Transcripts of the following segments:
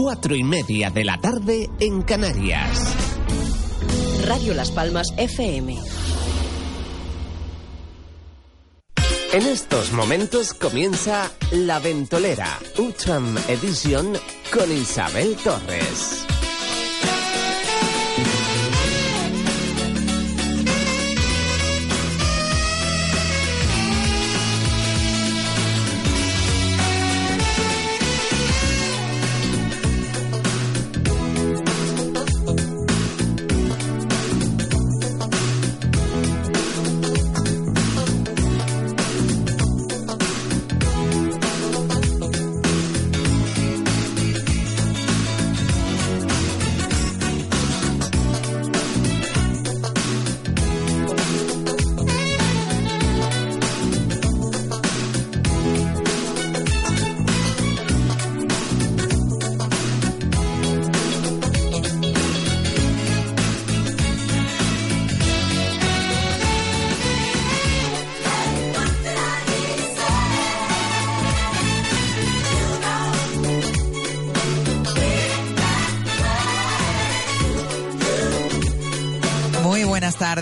Cuatro y media de la tarde en Canarias. Radio Las Palmas FM. En estos momentos comienza La Ventolera, Utram Edition con Isabel Torres.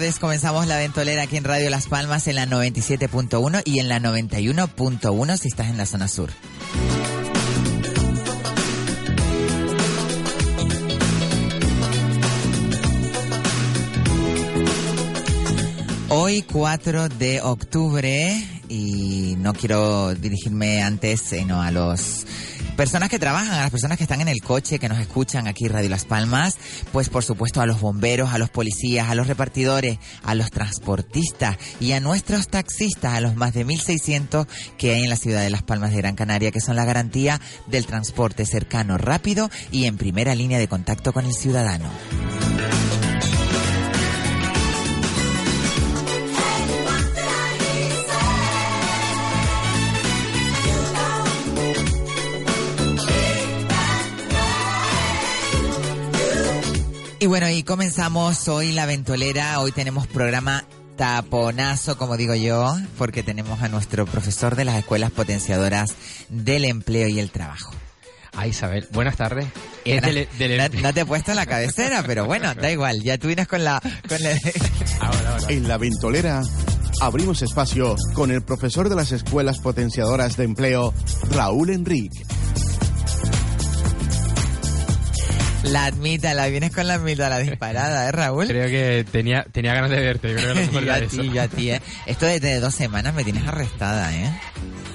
Tardes, comenzamos la ventolera aquí en Radio Las Palmas en la 97.1 y en la 91.1 si estás en la zona sur. Hoy 4 de octubre y no quiero dirigirme antes sino a los personas que trabajan, a las personas que están en el coche, que nos escuchan aquí Radio Las Palmas, pues por supuesto a los bomberos, a los policías, a los repartidores, a los transportistas y a nuestros taxistas, a los más de 1.600 que hay en la ciudad de Las Palmas de Gran Canaria, que son la garantía del transporte cercano, rápido y en primera línea de contacto con el ciudadano. Y bueno, y comenzamos hoy la ventolera. Hoy tenemos programa taponazo, como digo yo, porque tenemos a nuestro profesor de las escuelas potenciadoras del empleo y el trabajo. Ah, Isabel, buenas tardes. Es No, del- del- no- no te he puesto en la cabecera, pero bueno, da igual, ya tú vienes con la... Con la- En la ventolera abrimos espacio con el profesor de las escuelas potenciadoras de empleo, Raúl Enrique. La admita, la vienes con la admita, la disparada, ¿eh, Raúl? Creo que tenía, tenía ganas de verte. Yo creo que mejor yo a ti, yo a ti, ¿eh? Esto desde dos semanas me tienes arrestada, ¿eh?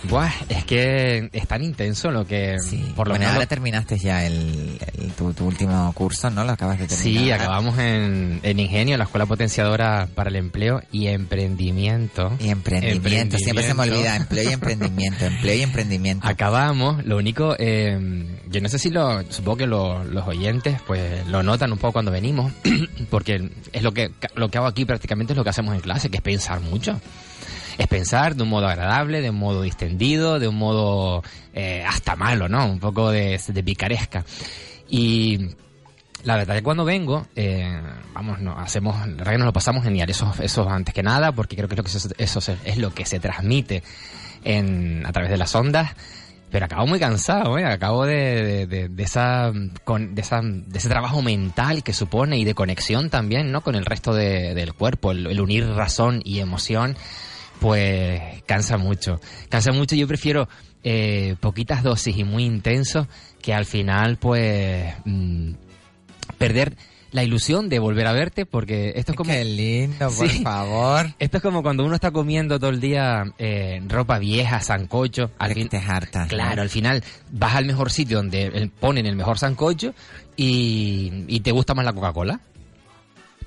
Buah, es que es tan intenso lo que... Por lo bueno, menos ahora terminaste ya el, el- tu, tu último curso, ¿no? Lo acabas de terminar. Sí, acabamos en, en Ingenio, la Escuela Potenciadora para el Empleo y Emprendimiento. Y emprendimiento, siempre se me olvida, empleo y emprendimiento, empleo y emprendimiento. Acabamos, lo único, eh, yo no sé si lo, supongo que lo- los oyentes pues lo notan un poco cuando venimos, porque es lo que, lo que hago aquí prácticamente es lo que hacemos en clase, que es pensar mucho. Es pensar de un modo agradable, de un modo distendido, de un modo eh, hasta malo, ¿no? Un poco de, de picaresca. Y la verdad que cuando vengo, eh, vamos, no, hacemos, la que nos lo pasamos genial, eso, eso antes que nada, porque creo que, es lo que eso, se- es lo que se transmite en, a través de las ondas. Pero acabo muy cansado, ¿eh? Acabo de, de, esa, con, de, esa, de ese trabajo mental que supone y de conexión también, ¿no? Con el resto de- del cuerpo, el unir razón y emoción, pues cansa mucho. Cansa mucho, yo prefiero eh, poquitas dosis y muy intenso que al final, pues, mm, perder la ilusión de volver a verte, porque esto es como... Qué lindo, por Sí. favor. Esto es como cuando uno está comiendo todo el día eh, ropa vieja, sancocho. Al fin, te hartas. Claro, al final vas al mejor sitio donde el- ponen el mejor sancocho y, y te gusta más la Coca-Cola.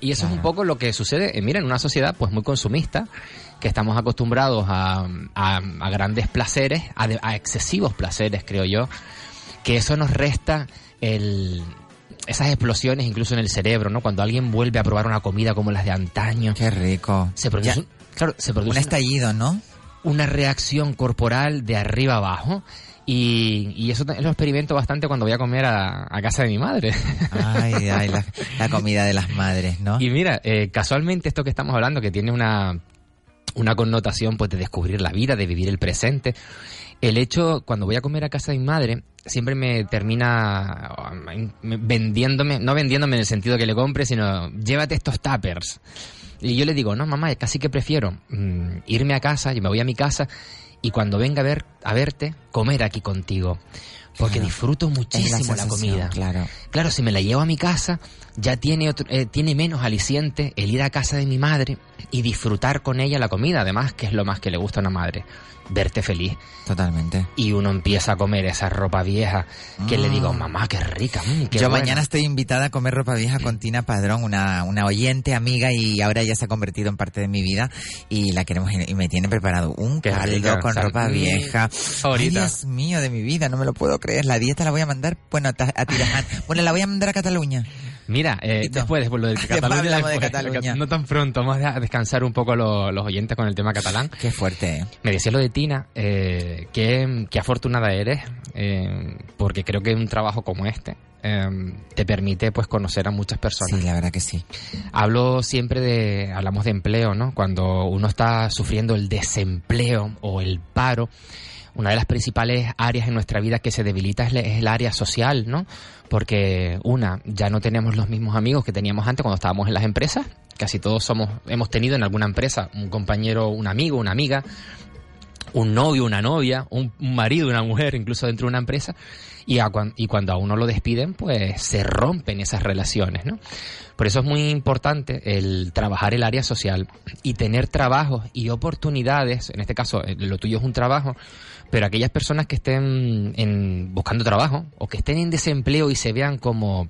Y eso es un poco lo que sucede, eh, mira, en una sociedad pues muy consumista, que estamos acostumbrados a, a- a grandes placeres, a, excesivos placeres, creo yo, que eso nos resta el esas explosiones incluso en el cerebro, ¿no? Cuando alguien vuelve a probar una comida como las de antaño. Qué rico. Se produce, Ya, claro, se produce un estallido, ¿no? una reacción corporal de arriba abajo. Y, y eso lo experimento bastante cuando voy a comer a, a casa de mi madre. Ay, ay, la, la comida de las madres, ¿no? Y mira, eh, casualmente esto que estamos hablando, que tiene una, una connotación pues de descubrir la vida, de vivir el presente, el hecho, cuando voy a comer a casa de mi madre, siempre me termina um, vendiéndome, no vendiéndome en el sentido que le compre, sino llévate estos tuppers. Y yo le digo, no, mamá, casi que prefiero mm, irme a casa, y me voy a mi casa, y cuando venga a, ver, a verte, comer aquí contigo. Porque Claro. disfruto la muchísimo la, comida. Claro. Claro, si me la llevo a mi casa, ya tiene, otro- eh, tiene menos aliciente el ir a casa de mi madre y disfrutar con ella la comida. Además, que es lo más que le gusta a una madre, verte feliz. Totalmente. Y uno empieza a comer esa ropa vieja que le digo, mamá, qué rica. mm, qué Yo buena". mañana estoy invitada a comer ropa vieja con Tina Padrón, una, una oyente, amiga, y ahora ya se ha convertido en parte de mi vida. Y la queremos, y me tiene preparado un Qué caldo rica, con sal- ropa mm, Ay, favorita. Dios mío, de mi vida, no me lo puedo creer. La dieta la voy a mandar, bueno, a, Tiraján. Bueno, la voy a mandar a Cataluña. Mira, eh, después, después lo de Después Cataluña, de no tan pronto, vamos a descansar un poco lo- los oyentes con el tema catalán. Qué fuerte, ¿eh? Me decía lo de Tina, eh, qué, qué afortunada eres, eh, porque creo que un trabajo como este eh, te permite pues conocer a muchas personas. Sí, la verdad que sí. Hablo siempre de, hablamos de empleo, ¿no? Cuando uno está sufriendo el desempleo o el paro, una de las principales áreas en nuestra vida que se debilita es, es el área social, ¿no? Porque una, ya no tenemos los mismos amigos que teníamos antes cuando estábamos en las empresas. Casi todos somos, hemos tenido en alguna empresa un compañero, un amigo, una amiga, un novio, una novia, un, marido, una mujer, incluso dentro de una empresa, y, a y cuando a uno lo despiden, pues se rompen esas relaciones, ¿no? Por eso es muy importante el trabajar el área social y tener trabajos y oportunidades, en este caso eh, lo tuyo es un trabajo, pero aquellas personas que estén en, buscando trabajo o que estén en desempleo y se vean como...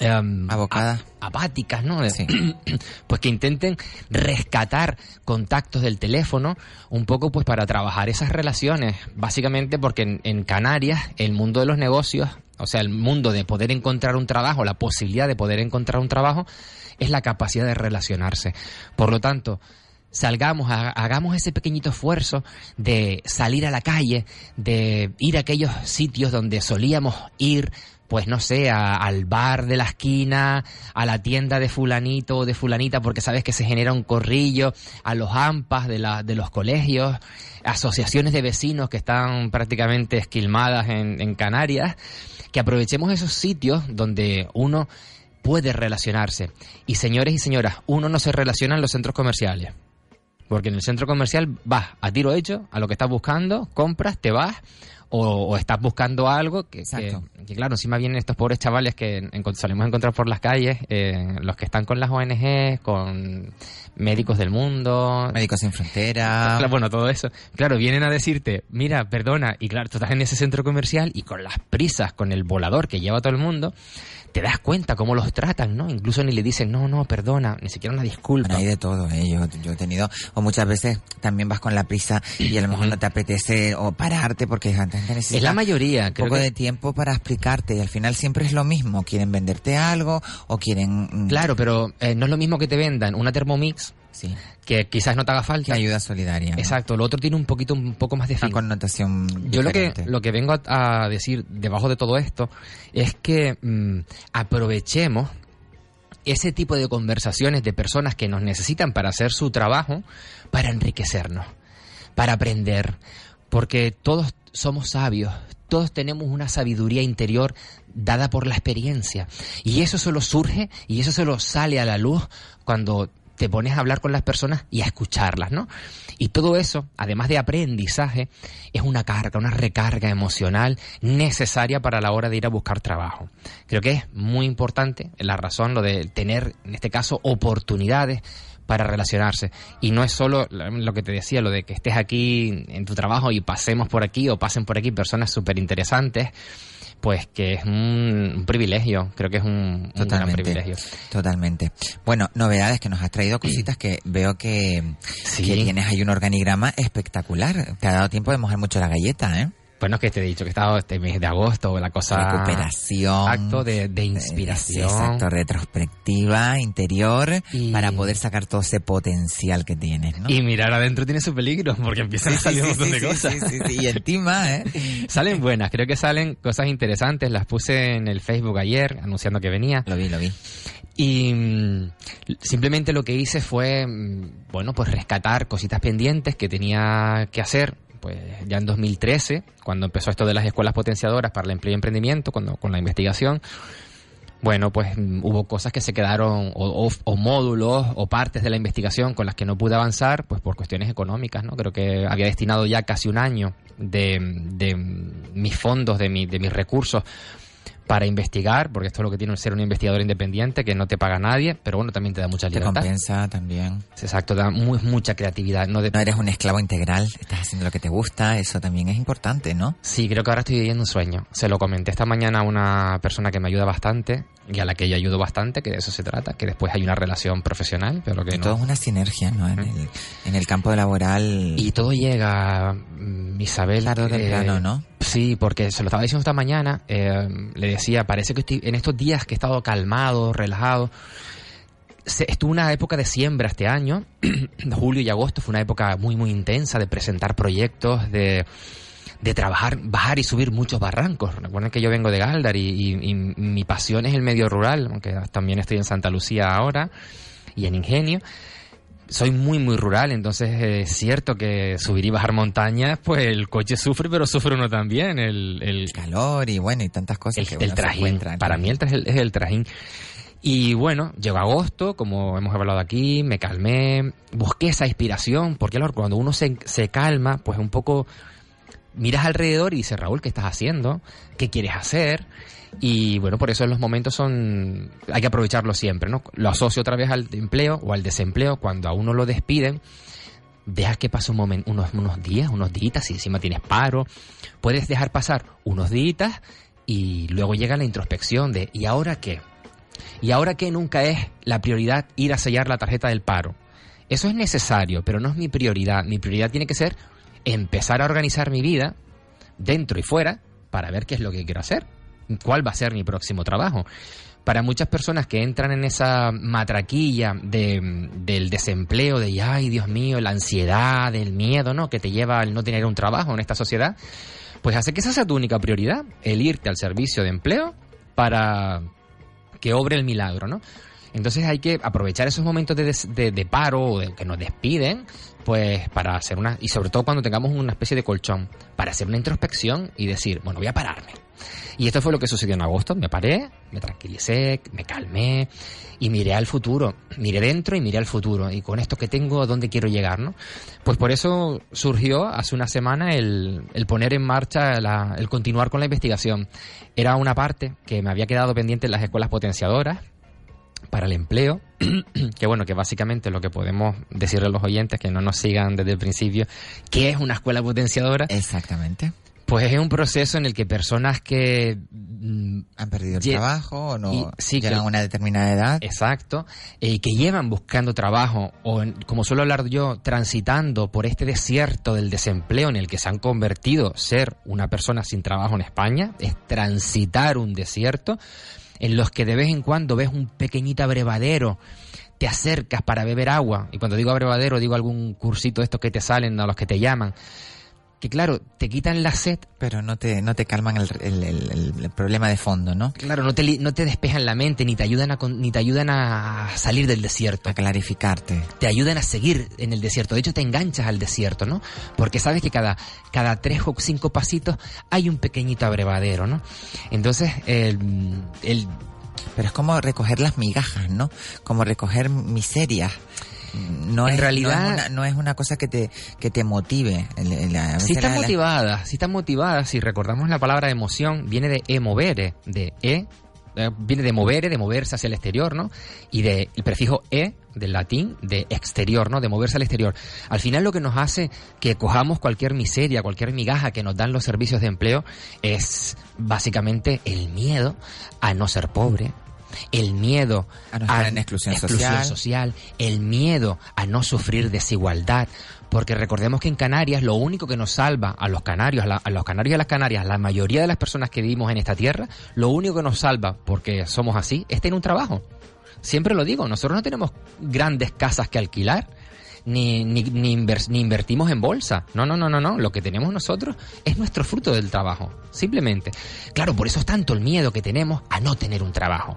em, Abocada. a- apáticas, ¿no? Sí. pues que intenten rescatar contactos del teléfono un poco pues para trabajar esas relaciones básicamente porque en, en Canarias el mundo de los negocios o sea el mundo de poder encontrar un trabajo la posibilidad de poder encontrar un trabajo es la capacidad de relacionarse por lo tanto salgamos, ha- hagamos ese pequeñito esfuerzo de salir a la calle, de ir a aquellos sitios donde solíamos ir, pues no sé, al bar de la esquina, a la tienda de fulanito o de fulanita, porque sabes que se genera un corrillo, a los AMPAs de, la, de los colegios, asociaciones de vecinos que están prácticamente esquilmadas en Canarias, que aprovechemos esos sitios donde uno puede relacionarse. Y señores y señoras, uno no se relaciona en los centros comerciales. Porque en el centro comercial vas a tiro hecho, a lo que estás buscando, compras, te vas, o, o estás buscando algo que, que, que, claro, encima vienen estos pobres chavales que encont- solemos encontrar por las calles, eh, los que están con las ONG, con médicos del mundo, Médicos sin frontera. Claro, bueno, todo eso. Claro, vienen a decirte, mira, perdona, y claro, tú estás en ese centro comercial y con las prisas, con el volador que lleva todo el mundo, te das cuenta cómo los tratan, ¿no? Incluso ni le dicen, no, no, perdona, ni siquiera una disculpa. Bueno, hay de todo, ¿eh? yo, yo he tenido, o muchas veces también vas con la prisa y a lo mejor no te apetece o pararte porque antes necesitas Es la mayoría, un creo poco que- de tiempo para explicarte y al final siempre es lo mismo, quieren venderte algo o quieren... mm, Claro, pero eh, no es lo mismo que te vendan una Thermomix, Sí, que quizás no te haga que falta. ayuda solidaria. Exacto, lo otro tiene un poquito, un poco más de Una fin. connotación Yo lo que, lo que vengo a, a decir debajo de todo esto es que mm, aprovechemos ese tipo de conversaciones de personas que nos necesitan para hacer su trabajo para enriquecernos, para aprender, porque todos somos sabios, todos tenemos una sabiduría interior dada por la experiencia y eso solo surge y eso solo sale a la luz cuando te pones a hablar con las personas y a escucharlas, ¿no? Y todo eso, además de aprendizaje, es una carga, una recarga emocional necesaria para la hora de ir a buscar trabajo. Creo que es muy importante la razón, lo de tener, en este caso, oportunidades para relacionarse. Y no es solo lo que te decía, lo de que estés aquí en tu trabajo y pasemos por aquí o pasen por aquí personas súper interesantes, pues que es un, un privilegio, creo que es un, un gran privilegio. Totalmente. Bueno, novedades que nos has traído cositas que veo que, Sí. que tienes ahí un organigrama espectacular. Te ha dado tiempo de mojar mucho la galleta, ¿eh? Bueno, es que te he dicho que he estado este mes de agosto, la cosa... Recuperación. Acto de, de inspiración. Exacto, retrospectiva, interior, Y- para poder sacar todo ese potencial que tienes, ¿no? Y mirar adentro tiene su peligro, porque empiezan a salir un montón de sí, cosas. sí, sí, sí, Y encima, ¿eh? Salen buenas, creo que salen cosas interesantes. Las puse en el Facebook ayer anunciando que venía. Lo vi, lo vi. Y mm, simplemente lo que hice fue, mm, bueno, pues rescatar cositas pendientes que tenía que hacer. Pues ya en 2013, cuando empezó esto de las escuelas potenciadoras para el empleo y emprendimiento, cuando, con la investigación, bueno, pues hubo cosas que se quedaron, o, o- o módulos o partes de la investigación con las que no pude avanzar, pues por cuestiones económicas, ¿no? Creo que había destinado ya casi un año de, de mis fondos, de, mi, de mis recursos para investigar, porque esto es lo que tiene ser un investigador independiente, que no te paga nadie, pero bueno, también te da mucha Te libertad. compensa también. Exacto, da muy, mucha creatividad. No de- No eres un esclavo integral, estás haciendo lo que te gusta, eso también es importante, ¿no? Sí, creo que ahora estoy viviendo un sueño. Se lo comenté esta mañana a una persona que me ayuda bastante y a la que yo ayudo bastante, que de eso se trata, que después hay una relación profesional, pero que Y todo es una sinergia, ¿no? En, el, en el campo laboral. Y todo llega, mm, Isabel. Tarde o eh, temprano, ¿no? Sí, porque se lo estaba diciendo esta mañana, eh, le decía, parece que estoy, en estos días que he estado calmado, relajado, se, estuvo una época de siembra este año, julio y agosto fue una época muy, muy intensa de presentar proyectos, de, de trabajar, bajar y subir muchos barrancos. Recuerden que yo vengo de Galdar y, y- y mi pasión es el medio rural, aunque también estoy en Santa Lucía ahora y en Ingenio. Soy muy, muy rural, entonces eh, es cierto que subir y bajar montañas, pues el coche sufre, pero sufre uno también. El, el, calor y bueno, y tantas cosas el, que uno trajín. Para mí el trajín es el trajín. Y bueno, llegó agosto, como hemos hablado aquí, me calmé, busqué esa inspiración, porque cuando uno se, se calma, pues un poco miras alrededor y dices, Raúl, ¿qué estás haciendo? ¿Qué quieres hacer? Y bueno, por eso los momentos son, hay que aprovecharlo siempre, ¿no? Lo asocio otra vez al empleo o al desempleo, cuando a uno lo despiden, dejas que pase un momento, unos, unos días, unos días, si encima tienes paro, puedes dejar pasar unos días y luego llega la introspección de ¿y ahora qué? ¿Y ahora qué nunca es la prioridad ir a sellar la tarjeta del paro? Eso es necesario, pero no es mi prioridad. Mi prioridad tiene que ser empezar a organizar mi vida dentro y fuera para ver qué es lo que quiero hacer, cuál va a ser mi próximo trabajo. Para muchas personas que entran en esa matraquilla de, del desempleo, de ay Dios mío, la ansiedad, el miedo, ¿no? Que te lleva al no tener un trabajo en esta sociedad, pues hace que esa sea tu única prioridad, el irte al servicio de empleo para que obre el milagro, ¿no? Entonces hay que aprovechar esos momentos de, des- de- de paro o de que nos despiden, pues para hacer una, y sobre todo cuando tengamos una especie de colchón, para hacer una introspección y decir, bueno, voy a pararme. Y esto fue lo que sucedió en agosto, me paré, me tranquilicé, me calmé y miré al futuro, miré dentro y miré al futuro, y con esto que tengo, ¿a dónde quiero llegar, no? Pues por eso surgió hace una semana el, el poner en marcha, el continuar con la investigación. Era una parte que me había quedado pendiente en las escuelas potenciadoras, para el empleo, que bueno, que básicamente lo que podemos decirle a los oyentes que no nos sigan desde el principio, ¿qué es una escuela potenciadora? Exactamente. Pues es un proceso en el que personas que... mm, Han perdido el trabajo o no y- sí, llegan que- a una determinada edad. Exacto, eh, que llevan buscando trabajo o, en- como suelo hablar yo, transitando por este desierto del desempleo en el que se han convertido ser una persona sin trabajo en España, es transitar un desierto en los que de vez en cuando ves un pequeñito abrevadero, te acercas para beber agua, y cuando digo abrevadero digo algún cursito de estos que te salen, a los que te llaman, que claro, te quitan la sed, Pero no te, no te calman el, el- el- el problema de fondo, ¿no? claro, no te, no te despejan la mente, ni te ayudan a, ni te ayudan a salir del desierto. A clarificarte. te ayudan a seguir en el desierto. De hecho, te enganchas al desierto, ¿no? Porque sabes que cada, cada tres o cinco pasitos hay un pequeñito abrevadero, ¿no? Entonces, el, el- Pero es como recoger las migajas, ¿no? Como recoger miserias. No En es, realidad- no es, una, no es una cosa que te, que te motive. El- el- a veces si están la- la- motivadas, si están motivadas, si recordamos la palabra emoción, viene de emovere, de e, eh, viene de movere, de moverse hacia el exterior, ¿no? Y de el prefijo e, del latín, de exterior, ¿no? De moverse al exterior. Al final lo que nos hace que cojamos cualquier miseria, cualquier migaja que nos dan los servicios de empleo es básicamente el miedo a no ser pobre, el miedo A no estar en exclusión social. social, el miedo a no sufrir desigualdad, porque recordemos que en Canarias lo único que nos salva a los canarios, a, la- a los canarios y a las canarias, la mayoría de las personas que vivimos en esta tierra, lo único que nos salva, porque somos así, es tener un trabajo. Siempre lo digo, nosotros no tenemos grandes casas que alquilar, ni, ni, ni invertimos en bolsa. No, no, no, no, no. Lo que tenemos nosotros es nuestro fruto del trabajo, simplemente. Claro, por eso es tanto el miedo que tenemos a no tener un trabajo.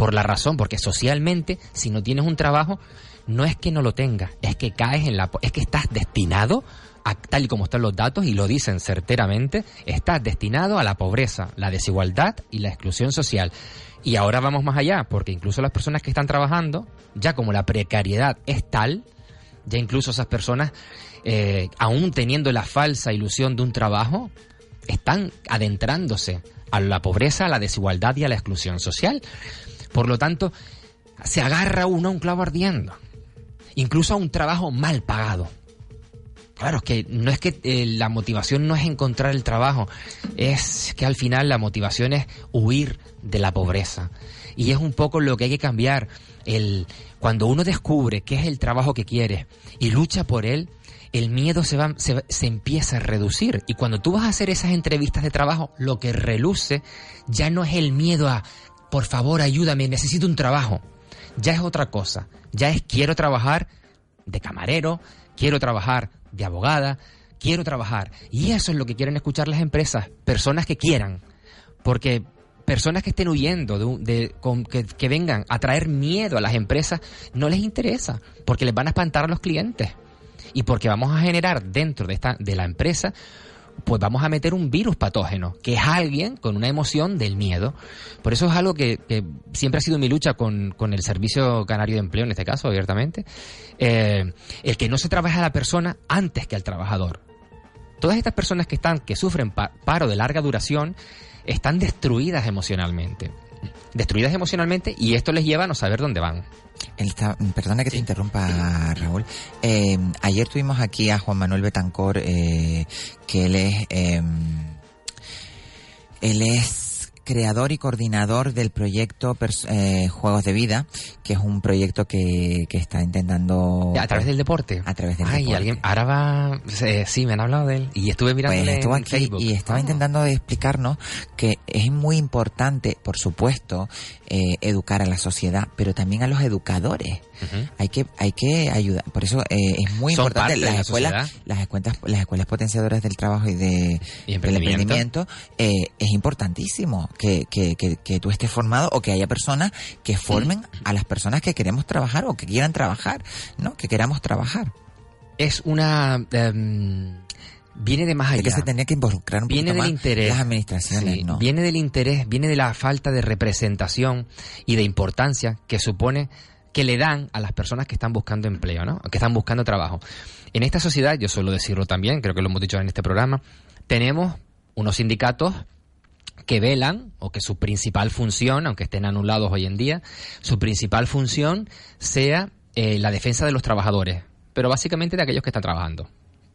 Por la razón, porque socialmente, si no tienes un trabajo, no es que no lo tengas, es que caes en la... es que estás destinado, a, tal y como están los datos, y lo dicen certeramente, estás destinado a la pobreza, la desigualdad y la exclusión social. Y ahora vamos más allá, porque incluso las personas que están trabajando, ya como la precariedad es tal, ya incluso esas personas, eh, aún teniendo la falsa ilusión de un trabajo, están adentrándose a la pobreza, a la desigualdad y a la exclusión social. Por lo tanto, se agarra uno a un clavo ardiendo, incluso a un trabajo mal pagado. Claro, es que no es que eh, la motivación no es encontrar el trabajo, es que al final la motivación es huir de la pobreza. Y es un poco lo que hay que cambiar. El, cuando uno descubre qué es el trabajo que quiere y lucha por él, el miedo se, va, se, se empieza a reducir. Y cuando tú vas a hacer esas entrevistas de trabajo, lo que reluce ya no es el miedo a, por favor, ayúdame, necesito un trabajo. Ya es otra cosa. Ya es quiero trabajar de camarero, quiero trabajar de abogada, quiero trabajar. Y eso es lo que quieren escuchar las empresas, personas que quieran. Porque personas que estén huyendo, de, de- con- que, que vengan a traer miedo a las empresas, no les interesa, porque les van a espantar a los clientes. Y porque vamos a generar dentro de, esta, de la empresa, pues vamos a meter un virus patógeno, que es alguien con una emoción del miedo. Por eso es algo que, siempre ha sido mi lucha con, el Servicio Canario de Empleo, en este caso, abiertamente. Eh, el que no se trabaja a la persona antes que al trabajador. Todas estas personas que están, que sufren pa- paro de larga duración, están destruidas emocionalmente. Destruidas emocionalmente y esto les lleva a no saber dónde van. Perdona que te interrumpa, Raúl. Eh, ayer tuvimos aquí a Juan Manuel Betancor, eh, que él es, eh, él es creador y coordinador del proyecto eh, Juegos de Vida, que es un proyecto que, que está intentando... A través del deporte. A través del Ay, deporte. alguien, ahora va, eh, sí, me han hablado de él y estuve mirando Pues estuvo en aquí Facebook. y estaba Ah. intentando de explicarnos que es muy importante, por supuesto, eh, educar a la sociedad, pero también a los educadores. Hay que, hay que ayudar. Por eso eh, es muy Son importante las la escuelas, las escuelas, las escuelas potenciadoras del trabajo y de Y del emprendimiento. emprendimiento. eh, es importantísimo que, que, que, que tú estés formado o que haya personas que formen a las personas que queremos trabajar o que quieran trabajar, ¿no? Que queramos trabajar. Es una... em, viene de más allá. que se tenía que involucrar un viene del interés. las administraciones, Sí, ¿no? Viene del interés, viene de la falta de representación y de importancia que supone que le dan a las personas que están buscando empleo, ¿no? Que están buscando trabajo. En esta sociedad, yo suelo decirlo también, creo que lo hemos dicho en este programa, tenemos unos sindicatos que velan o que su principal función, aunque estén anulados hoy en día, su principal función sea eh, la defensa de los trabajadores, pero básicamente de aquellos que están trabajando,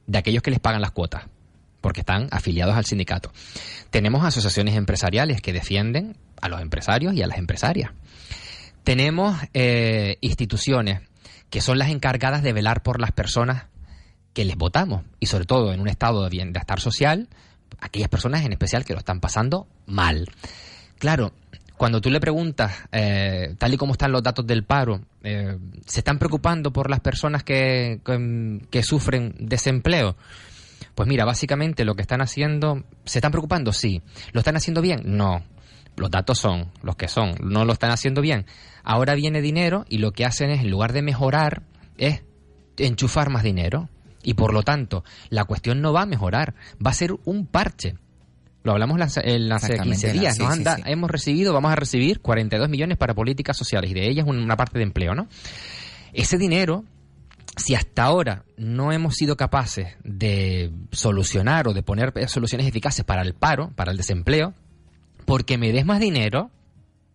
de aquellos que les pagan las cuotas, porque están afiliados al sindicato. Tenemos asociaciones empresariales que defienden a los empresarios y a las empresarias. Tenemos eh, instituciones que son las encargadas de velar por las personas que les votamos y sobre todo en un estado de bienestar social, aquellas personas en especial que lo están pasando mal. Claro, cuando tú le preguntas, eh, tal y como están los datos del paro, eh, ¿se están preocupando por las personas que, sufren desempleo? Pues mira, básicamente lo que están haciendo, ¿se están preocupando? Sí. ¿Lo están haciendo bien? No. Los datos son los que son, no lo están haciendo bien. Ahora viene dinero y lo que hacen es, en lugar de mejorar, es enchufar más dinero. Y por lo tanto, la cuestión no va a mejorar, va a ser un parche. Lo hablamos en hace Exactamente, 15 días. sí, Nos sí, han da- sí. Hemos recibido, vamos a recibir 42 millones para políticas sociales y de ellas una parte de empleo, ¿no? Ese dinero, si hasta ahora no hemos sido capaces de solucionar o de poner soluciones eficaces para el paro, para el desempleo, porque me des más dinero,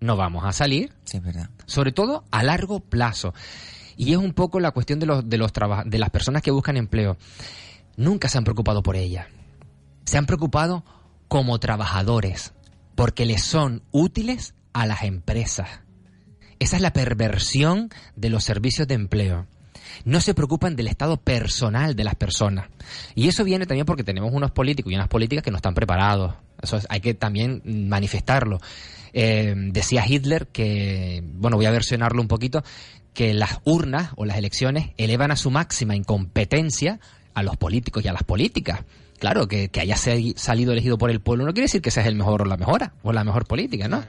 no vamos a salir Sí, es verdad. sobre todo a largo plazo. Y es un poco la cuestión de los de los de las personas que buscan empleo. Nunca se han preocupado por ellas. Se han preocupado como trabajadores, porque les son útiles a las empresas. Esa es la perversión de los servicios de empleo. No se preocupan del estado personal de las personas. Y eso viene también porque tenemos unos políticos y unas políticas que no están preparados. Eso es- hay que también manifestarlo. Eh, decía Hitler que, bueno, voy a versionarlo un poquito, que las urnas o las elecciones elevan a su máxima incompetencia a los políticos y a las políticas. Claro, que, que haya salido elegido por el pueblo no quiere decir que seas el mejor o la mejora, o la mejor política, ¿no?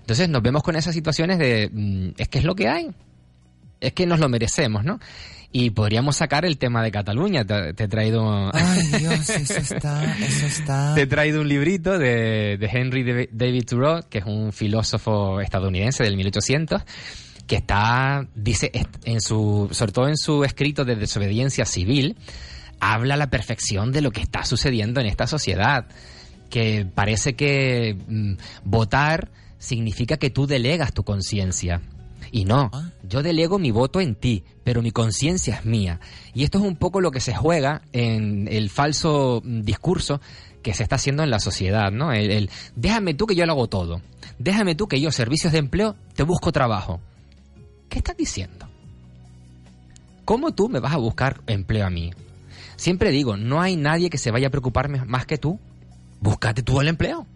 Entonces nos vemos con esas situaciones de, mm, es que es lo que hay, es que nos lo merecemos, ¿no? Y podríamos sacar el tema de Cataluña, te, te he traído... Ay, Dios, eso está, eso está. Te he traído un librito de, de Henry Dav- David Thoreau, que es un filósofo estadounidense del 1800, que está, dice, en su, sobre todo en su escrito de desobediencia civil, habla a la perfección de lo que está sucediendo en esta sociedad. Que parece que mm, votar significa que tú delegas tu conciencia. Y no, Ah. Yo delego mi voto en ti, pero mi conciencia es mía. Y esto es un poco lo que se juega en el falso mm, discurso que se está haciendo en la sociedad, ¿no? El, el, déjame tú que yo lo hago todo. Déjame tú que yo, servicios de empleo, te busco trabajo. ¿Qué estás diciendo? ¿Cómo tú me vas a buscar empleo a mí? Siempre digo, no hay nadie que se vaya a preocuparme más que tú. Búscate tú el empleo.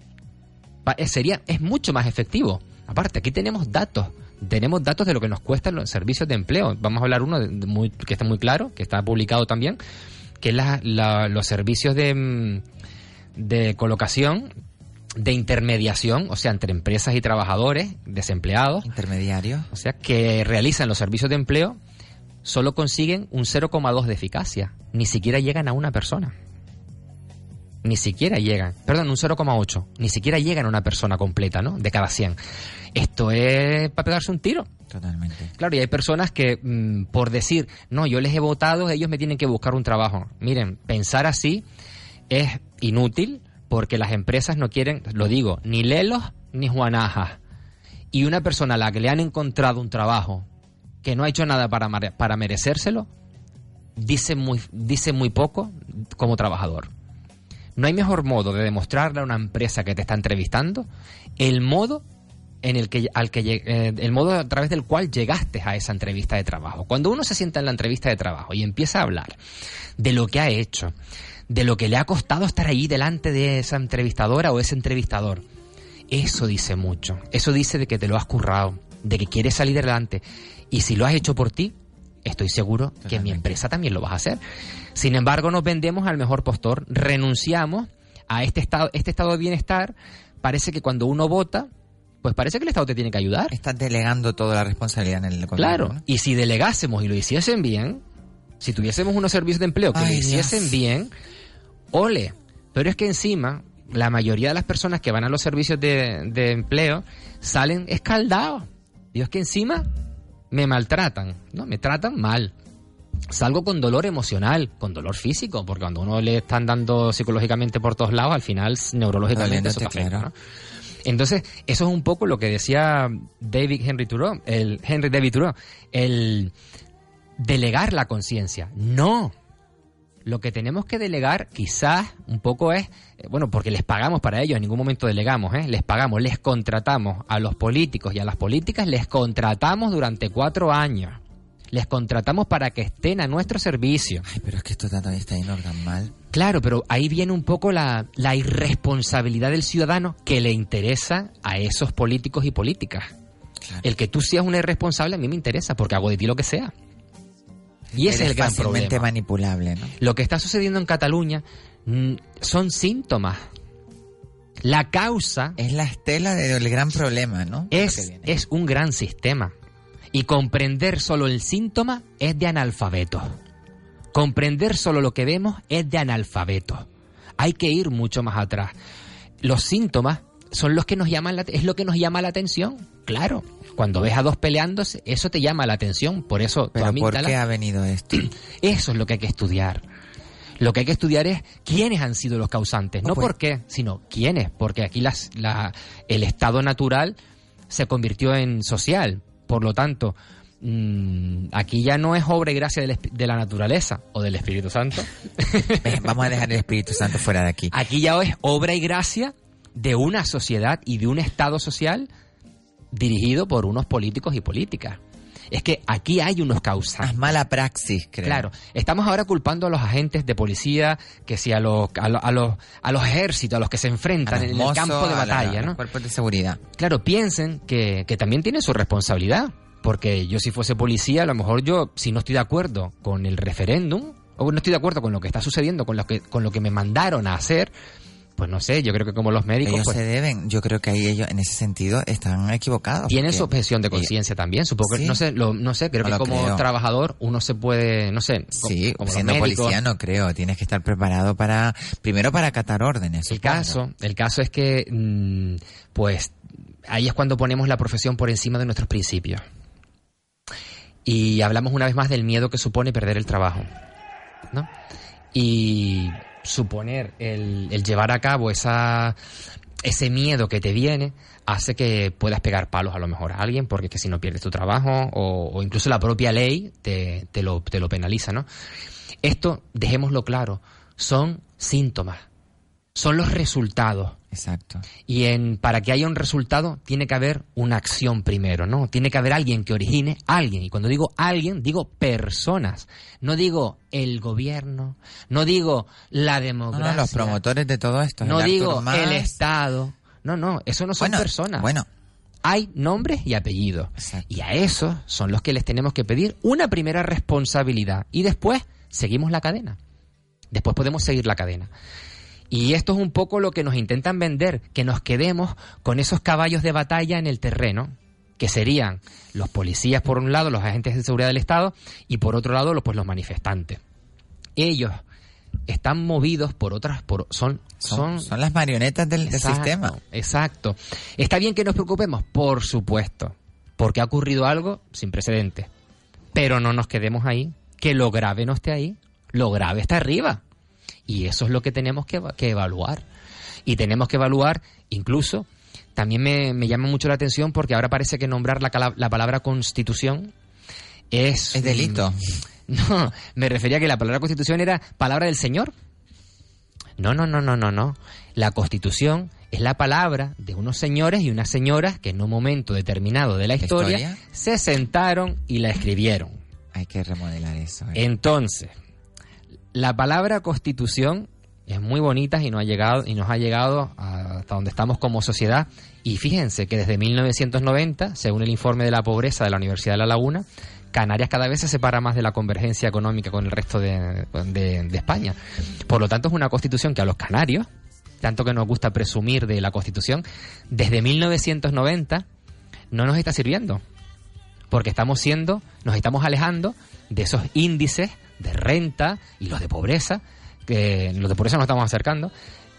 Eh, Sería, es mucho más efectivo. Aparte, aquí tenemos datos. Tenemos datos de lo que nos cuestan los servicios de empleo. Vamos a hablar uno de- de muy- que está muy claro, que está publicado también, que es la- la- los servicios de, mm, de colocación, de intermediación, o sea, entre empresas y trabajadores, desempleados, Intermediario. o sea, que realizan los servicios de empleo, solo consiguen un 0,2 de eficacia. Ni siquiera llegan a una persona. Ni siquiera llegan. Perdón, un 0,8. Ni siquiera llegan a una persona completa, ¿no? De cada 100. Esto es para pegarse un tiro. Totalmente. Claro, y hay personas que mm, por decir, no, yo les he votado, ellos me tienen que buscar un trabajo. Miren, pensar así es inútil porque las empresas no quieren, lo digo, ni lelos ni juanajas. Y una persona a la que le han encontrado un trabajo que no ha hecho nada para, para merecérselo, dice muy, dice muy poco como trabajador. No hay mejor modo de demostrarle a una empresa que te está entrevistando el modo en el que al que eh, el modo a través del cual llegaste a esa entrevista de trabajo. Cuando uno se sienta en la entrevista de trabajo y empieza a hablar de lo que ha hecho, de lo que le ha costado estar ahí delante de esa entrevistadora o ese entrevistador, eso dice mucho. Eso dice de que te lo has currado, de que quieres salir adelante. Y si lo has hecho por ti, estoy seguro que mi Totalmente. empresa también lo vas a hacer. Sin embargo, nos vendemos al mejor postor, renunciamos a este estado, este estado de bienestar. Parece que cuando uno vota, pues parece que el Estado te tiene que ayudar. Estás delegando toda la responsabilidad en el gobierno. Claro, ¿no? y si delegásemos y lo hiciesen bien, si tuviésemos unos servicios de empleo que Ay, lo hiciesen Dios. bien, ole. Pero es que encima, la mayoría de las personas que van a los servicios de, de empleo salen escaldados. Dios que encima me maltratan, ¿no? Me tratan mal. Salgo con dolor emocional, con dolor físico, porque cuando uno le están dando psicológicamente por todos lados, al final neurológicamente eso te. Entonces, eso es un poco lo que decía David Henry Thoreau, el Henry David Thoreau, el delegar la conciencia. No. Lo que tenemos que delegar quizás un poco es, eh, bueno, porque les pagamos para ello, en ningún momento delegamos, ¿eh? les pagamos, les contratamos a los políticos y a las políticas, les contratamos durante cuatro años. Les contratamos para que estén a nuestro servicio. Ay, pero es que esto todavía está yendo tan mal. Claro, pero ahí viene un poco la, la irresponsabilidad del ciudadano que le interesa a esos políticos y políticas. Claro. El que tú seas una irresponsable a mí me interesa porque hago de ti lo que sea. Y ese es el gran fácilmente problema. manipulable, ¿no? Lo que está sucediendo en Cataluña mm, son síntomas. La causa Es la estela del gran problema, ¿no? Es, es un gran sistema. Y comprender solo el síntoma es de analfabeto. Comprender solo lo que vemos es de analfabeto. Hay que ir mucho más atrás. Los síntomas son los que nos llaman la, es lo que nos llama la atención. Claro, cuando ves a dos peleándose, eso te llama la atención. Por eso Pero ¿por amígdala- qué ha venido esto? eso es lo que hay que estudiar. Lo que hay que estudiar es quiénes han sido los causantes, no No, pues. por qué, sino quiénes, porque aquí las, la, el estado natural se convirtió en social. Por lo tanto, mm, aquí ya no es obra y gracia del de la naturaleza o del Espíritu Santo. Vamos a dejar el Espíritu Santo fuera de aquí. Aquí ya es obra y gracia de una sociedad y de un estado social dirigido por unos políticos y políticas. Es que aquí hay unos Es causantes. mala praxis, creo. Claro, estamos ahora culpando a los agentes de policía, que si a los, a los, a los, a los ejércitos, a los que se enfrentan en mozos, el campo de la- batalla, a los ¿no? cuerpos de seguridad. Claro, piensen que, que también tienen su responsabilidad. Porque yo si fuese policía, a lo mejor yo, si no estoy de acuerdo con el referéndum, o no estoy de acuerdo con lo que está sucediendo, con lo que, con lo que me mandaron a hacer, pues no sé, yo creo que como los médicos Ellos pues, se deben, yo creo que ahí ellos en ese sentido están equivocados. tienen su objeción de conciencia también, supongo que, Sí. no sé, lo, no sé, creo No que como creo. trabajador uno se puede, no sé, Sí, como los siendo médicos, policía no creo, tienes que estar preparado para, primero para acatar órdenes. El supongo. caso, el caso es que, mm, pues, ahí es cuando ponemos la profesión por encima de nuestros principios. Y hablamos una vez más del miedo que supone perder el trabajo, ¿no? Y suponer el, el llevar a cabo esa, ese miedo que te viene hace que puedas pegar palos a lo mejor a alguien, porque que si no pierdes tu trabajo, o, o incluso la propia ley te, te lo, te lo penaliza, ¿no? Esto, dejémoslo claro, son síntomas, son los resultados. Exacto. Y en, para que haya un resultado tiene que haber una acción primero, ¿no? Tiene que haber alguien que origine alguien. Y cuando digo alguien, digo personas. No digo el gobierno, no digo la democracia. no, los promotores de todo esto. no el digo el Estado. No, no, eso no son bueno, personas. Bueno, Hay nombres y apellidos. Exacto. Y a esos son los que les tenemos que pedir una primera responsabilidad. Y después seguimos la cadena. Después podemos seguir la cadena. Y esto es un poco lo que nos intentan vender, que nos quedemos con esos caballos de batalla en el terreno, que serían los policías por un lado, los agentes de seguridad del Estado, y por otro lado, los, pues, los manifestantes. Ellos están movidos por otras, por, son, son, son, son las marionetas del, sistema. Exacto. ¿Está bien que nos preocupemos? Por supuesto. Porque ha ocurrido algo sin precedentes. Pero no nos quedemos ahí. Que lo grave no esté ahí. Lo grave está arriba. Y eso es lo que tenemos que, eva- que evaluar. Y tenemos que evaluar incluso... También me, me llama mucho la atención porque ahora parece que nombrar la, la palabra constitución es... Es delito. No, me refería a que la palabra constitución era palabra del Señor. No, no, no, no, no, no. La constitución es la palabra de unos señores y unas señoras que en un momento determinado de la ¿La historia, historia? se sentaron y la escribieron. Hay que remodelar eso. eh. Entonces, la palabra constitución es muy bonita y nos ha llegado y nos ha llegado hasta donde estamos como sociedad y fíjense que desde 1990, según el informe de la pobreza de la Universidad de La Laguna, Canarias cada vez se separa más de la convergencia económica con el resto de, de- España. Por lo tanto, es una constitución que a los canarios, tanto que nos gusta presumir de la constitución, desde 1990 no nos está sirviendo porque estamos siendo, nos estamos alejando de esos índices de renta y los de pobreza, que los de pobreza nos estamos acercando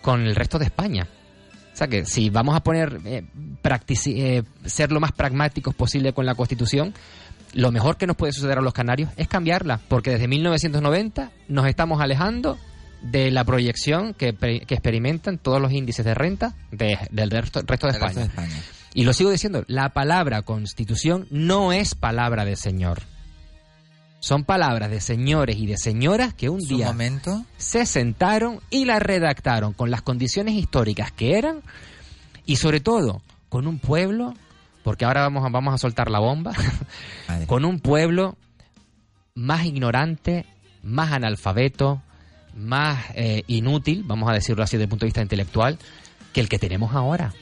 con el resto de España. O sea que si vamos a poner eh, eh, ser lo más pragmáticos posible con la Constitución, lo mejor que nos puede suceder a los canarios es cambiarla, porque desde 1990 nos estamos alejando de la proyección que, pre- que experimentan todos los índices de renta de- del resto, resto de resto de España. Y lo sigo diciendo, la palabra constitución no es palabra de señor. Son palabras de señores y de señoras que un día momento, se sentaron y la redactaron con las condiciones históricas que eran y sobre todo con un pueblo, porque ahora vamos a, vamos a soltar la bomba, con un pueblo más ignorante, más analfabeto, más eh, inútil, vamos a decirlo así desde el punto de vista intelectual, que el que tenemos ahora.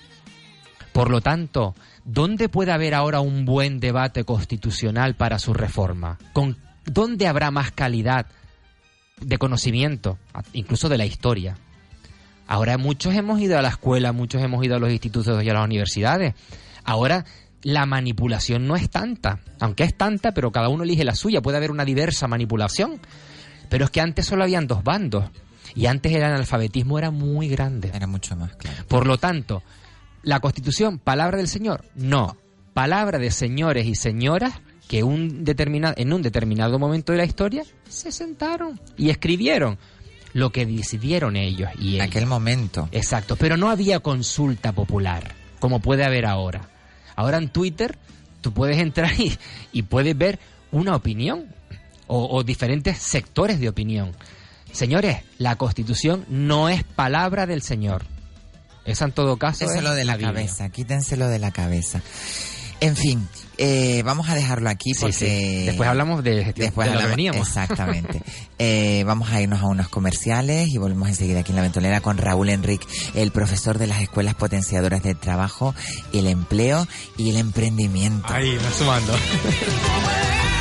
Por lo tanto, ¿dónde puede haber ahora un buen debate constitucional para su reforma? ¿Con dónde habrá más calidad de conocimiento, incluso de la historia? Ahora muchos hemos ido a la escuela, muchos hemos ido a los institutos y a las universidades. Ahora la manipulación no es tanta, aunque es tanta, pero cada uno elige la suya. Puede haber una diversa manipulación, pero es que antes solo habían dos bandos y antes el analfabetismo era muy grande. Era mucho más claro. Por lo tanto, la Constitución, palabra del Señor, no. Palabra de señores y señoras que un determinado, en un determinado momento de la historia se sentaron y escribieron lo que decidieron ellos y En aquel momento. Exacto, pero no había consulta popular, como puede haber ahora. Ahora en Twitter tú puedes entrar y, y puedes ver una opinión o, o diferentes sectores de opinión. Señores, la Constitución no es palabra del Señor. Esa en todo caso es Quítenselo de la Biblia. cabeza, quítenselo de la cabeza. En fin, eh, vamos a dejarlo aquí Sí, porque... sí. Después hablamos de gestión, Después de lo que hablamos- veníamos. Exactamente. Eh, vamos a irnos a unos comerciales y volvemos enseguida aquí en La Ventolera con Raúl Enric, el profesor de las escuelas potenciadoras del trabajo, el empleo y el emprendimiento. Ahí, me sumando.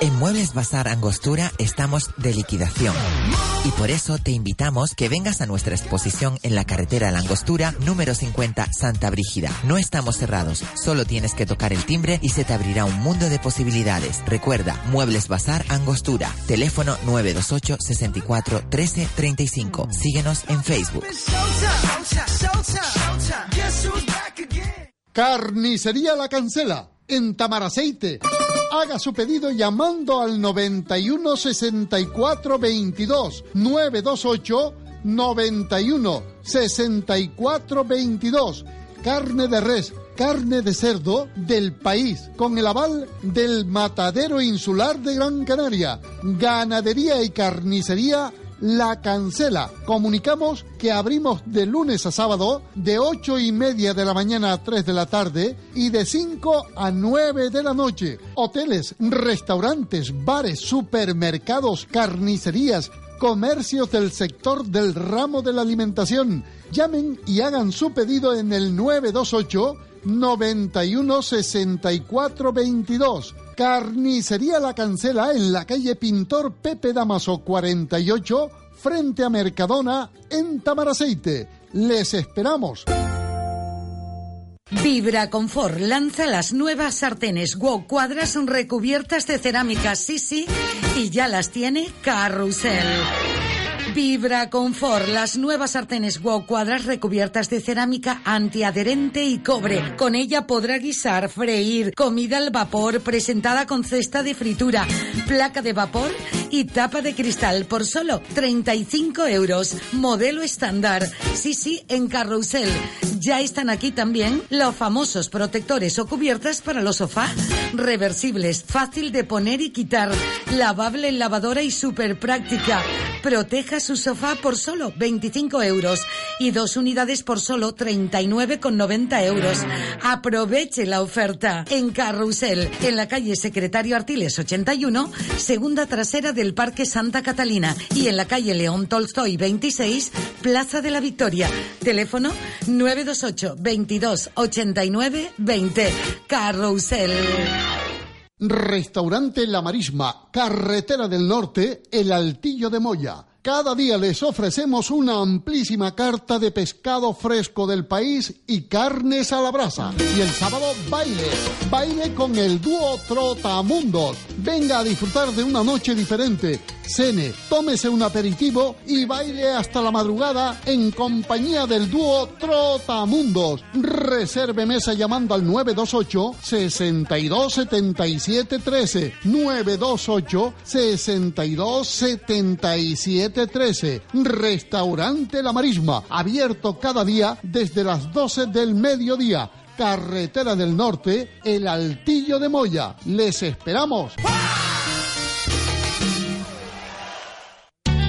En Muebles Bazar Angostura estamos de liquidación. Y por eso te invitamos que vengas a nuestra exposición en la carretera La Angostura, número 50, Santa Brígida. No estamos cerrados, solo tienes que tocar el timbre y se te abrirá un mundo de posibilidades. Recuerda, Muebles Bazar Angostura, teléfono 928 64 13 35. Síguenos en Facebook. Carnicería La Cancela, en Tamaraceite. Haga su pedido llamando al 91 64 22 928 91 64 22. Carne de res, carne de cerdo del país, con el aval del Matadero Insular de Gran Canaria. Ganadería y carnicería la Cancela. Comunicamos que abrimos de lunes a sábado de ocho y media de la mañana a 3 de la tarde y de 5 a 9 de la noche. Hoteles, restaurantes, bares, supermercados, carnicerías, comercios del sector del ramo de la alimentación. Llamen y hagan su pedido en el 928 91 64 22. Carnicería La Cancela en la calle Pintor Pepe Damaso 48, frente a Mercadona, en Tamaraceite. Les esperamos. Vibra Confort lanza las nuevas sartenes Wow cuadras recubiertas de cerámica, sí, y ya las tiene Carrusel. Vibra Confort, las nuevas sartenes Wow cuadras recubiertas de cerámica antiadherente y cobre. Con ella podrá guisar, freír, comida al vapor presentada con cesta de fritura, placa de vapor y tapa de cristal por solo 35 euros. Modelo estándar. Sí, sí, en Carrusel. Ya están aquí también los famosos protectores o cubiertas para los sofás. Reversibles, fácil de poner y quitar. Lavable en lavadora y súper práctica. Proteja su sofá por solo 25 euros y dos unidades por solo 39,90 euros. Aproveche la oferta en Carrusel, en la calle Secretario Artiles 81, segunda trasera del Parque Santa Catalina y en la calle León Tolstoy 26, Plaza de la Victoria. Teléfono 928 22 89 20. Carrusel. Restaurante La Marisma, Carretera del Norte, El Altillo de Moya. Cada día les ofrecemos una amplísima carta de pescado fresco del país y carnes a la brasa. Y el sábado baile, baile con el dúo Trotamundos. Venga a disfrutar de una noche diferente. Cene, tómese un aperitivo y baile hasta la madrugada en compañía del dúo Trotamundos. Reserve mesa llamando al 928 62 77 13 928 62 77 13 Restaurante La Marisma, abierto cada día desde las 12 del mediodía. Carretera del Norte, El Altillo de Moya. Les esperamos.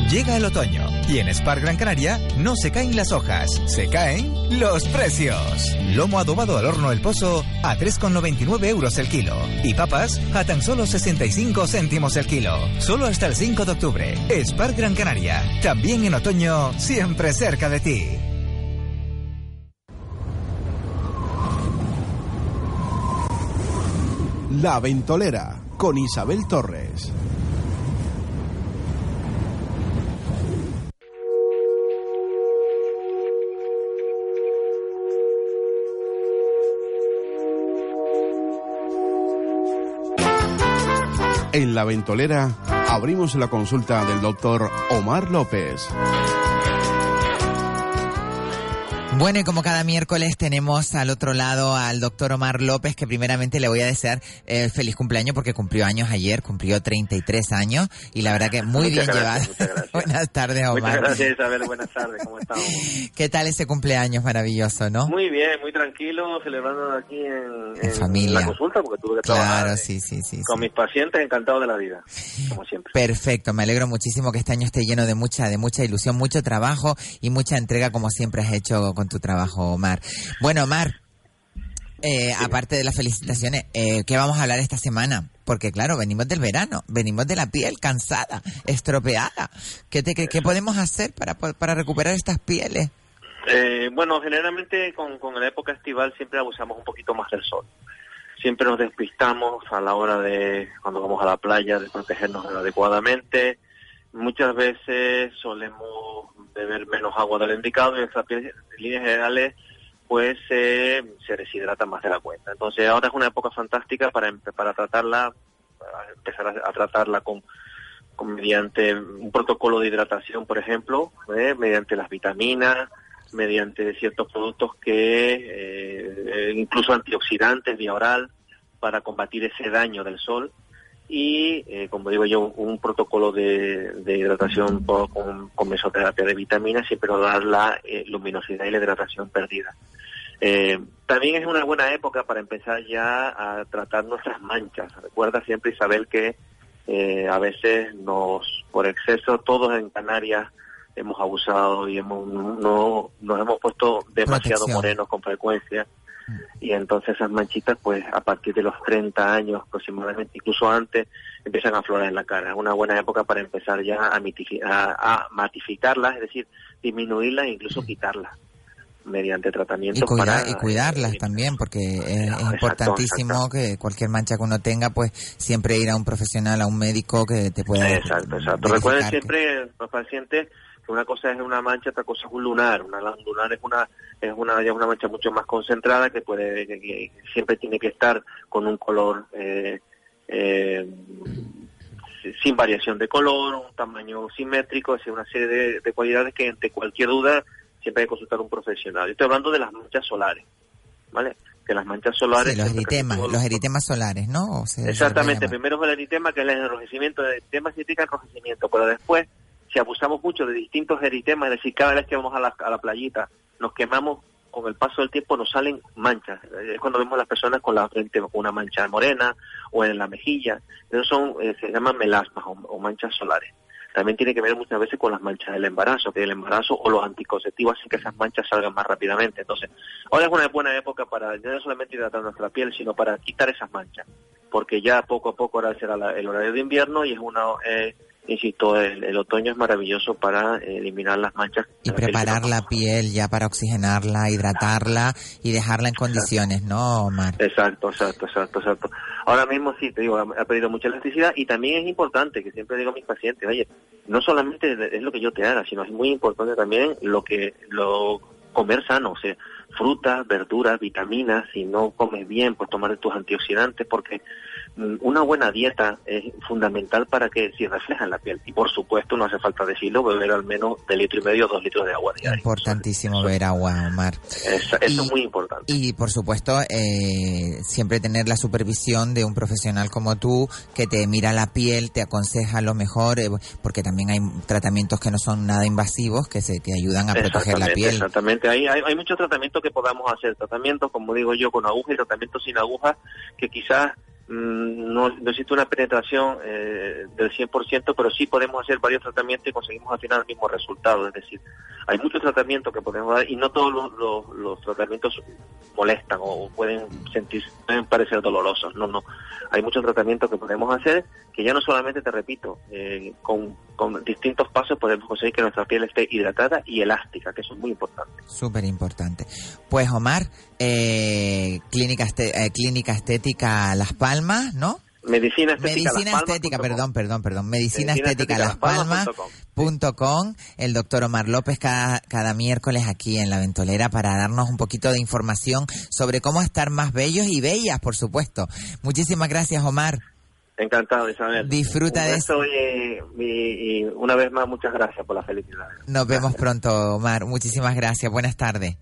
Llega el otoño y en Spar Gran Canaria no se caen las hojas, se caen los precios. Lomo adobado al horno El Pozo a 3,99 euros el kilo y papas a tan solo 65 céntimos el kilo. Solo hasta el 5 de octubre. Spar Gran Canaria, también en otoño, siempre cerca de ti. La Ventolera con Isabel Torres. En La Ventolera abrimos la consulta del doctor Omar López. Bueno, y como cada miércoles tenemos al otro lado al doctor Omar López, que primeramente le voy a desear eh, feliz cumpleaños porque cumplió años ayer, cumplió 33 años y la verdad que muy bien llevado. buenas tardes, Omar. Muchas gracias, Isabel. Buenas tardes. ¿Cómo estamos? ¿Qué tal ese cumpleaños maravilloso, no? Muy bien, muy tranquilo, celebrando aquí en, En familia. la consulta porque tuve que Claro, trabajar sí, sí, sí. con mis pacientes, encantado de la vida, como siempre. Perfecto, me alegro muchísimo que este año esté lleno de mucha, de mucha ilusión, mucho trabajo y mucha entrega como siempre has hecho con tu trabajo, Omar. Bueno, Omar, eh, aparte de las felicitaciones, eh, ¿qué vamos a hablar esta semana? Porque claro, venimos del verano, venimos de la piel cansada, estropeada. ¿Qué, te, qué, qué podemos hacer para, para recuperar estas pieles? Eh, bueno, generalmente con, con la época estival siempre abusamos un poquito más del sol. Siempre nos despistamos a la hora de, cuando vamos a la playa, de protegernos adecuadamente. Muchas veces solemos beber menos agua del indicado y nuestra piel, en líneas generales, pues eh, se deshidrata más de la cuenta. Entonces ahora es una época fantástica para, para tratarla, empezar a, tratarla con, con mediante un protocolo de hidratación, por ejemplo, ¿eh? mediante las vitaminas, mediante ciertos productos que, eh, eh, incluso antioxidantes vía oral, para combatir ese daño del sol. Y, eh, como digo yo, un protocolo de, de hidratación por- con, con mesoterapia de vitaminas siempre nos da la eh, luminosidad y la hidratación perdida. Eh, también es una buena época para empezar ya a tratar nuestras manchas. Recuerda siempre, Isabel, que a veces nos, por exceso, todos en Canarias hemos abusado y hemos, no, nos hemos puesto demasiado Protección. morenos con frecuencia. Y entonces esas manchitas, pues a partir de los 30 años aproximadamente, incluso antes, empiezan a aflorar en la cara. Es una buena época para empezar ya a, mitifi- a, a matificarlas, es decir, disminuirlas e incluso quitarlas mediante Y, para y cuidarlas eh, también, porque es, Exacto, importantísimo que cualquier mancha que uno tenga, pues siempre ir a un profesional, a un médico que te pueda Exacto, exacto. Recuerden verificar que- siempre los pacientes que una cosa es una mancha, otra cosa es un lunar. Una la- lunar es una es una ya una mancha mucho más concentrada que puede que, que siempre tiene que estar con un color eh, eh, sin variación de color, un tamaño simétrico, es decir, una serie de, de cualidades que ante cualquier duda siempre hay que consultar a un profesional. Yo estoy hablando de las manchas solares, ¿vale? Que las manchas solares... Sí, los eritemas, los eritemas solares, ¿no? O Exactamente, primero es el eritema, que es el enrojecimiento. El eritema significa enrojecimiento, pero después, si abusamos mucho de distintos eritemas, es decir, cada vez que vamos a la, a la playita, nos quemamos, con el paso del tiempo nos salen manchas. Es cuando vemos a las personas con la frente una mancha morena o en la mejilla. Esos son, eh, se llaman melasmas o, manchas solares. También tiene que ver muchas veces con las manchas del embarazo, que el embarazo o los anticonceptivos hacen que esas manchas salgan más rápidamente. Entonces, ahora es una buena época para no solamente hidratar nuestra piel, sino para quitar esas manchas porque ya poco a poco ahora será el horario de invierno y es una, eh, insisto, el, el otoño es maravilloso para eh, eliminar las manchas. Y preparar la piel ya para oxigenarla, hidratarla y dejarla en condiciones, ¿no, Omar? Exacto, exacto, exacto, exacto. Ahora mismo sí, te digo, ha perdido mucha elasticidad y también es importante que siempre digo a mis pacientes, oye, no solamente es lo que yo te haga, sino es muy importante también lo que, lo comer sano, o sea, frutas, verduras, vitaminas, si no comes bien, pues tomar tus antioxidantes, porque una buena dieta es fundamental para que si refleja en la piel. Y por supuesto, no hace falta decirlo, beber al menos de litro y medio, dos litros de agua diaria. Importantísimo beber agua, Omar. Eso, eso es muy importante. Y por supuesto, eh, siempre tener la supervisión de un profesional como tú que te mira la piel, te aconseja lo mejor, eh, porque también hay tratamientos que no son nada invasivos que se que ayudan a proteger la piel. Exactamente, hay, hay, hay muchos tratamientos que podamos hacer, tratamientos, como digo yo, con aguja y tratamientos sin aguja, que quizás no, no existe una penetración eh, del 100%, pero sí podemos hacer varios tratamientos y conseguimos al final el mismo resultado. Es decir, hay muchos tratamientos que podemos dar y no todos los, tratamientos molestan o pueden sentir, pueden parecer dolorosos. No, no. Hay muchos tratamientos que podemos hacer que ya no solamente, te repito, eh, con, con distintos pasos podemos conseguir que nuestra piel esté hidratada y elástica, que eso es muy importante. Súper importante. Pues Omar, eh, clínica, este- eh, clínica estética Las Palmas, ¿no? Medicina estética Medicina Las estética, perdón, perdón, perdón. Medicina, Medicina estética estética Las Palmas Palmas punto com. El doctor Omar López cada, cada miércoles aquí en La Ventolera para darnos un poquito de información sobre cómo estar más bellos y bellas, por supuesto. Muchísimas gracias, Omar. Encantado, Isabel. Disfruta Un de beso y, y- y una vez más, muchas gracias por la felicidad. Nos vemos pronto, Omar. Muchísimas gracias. Buenas tardes.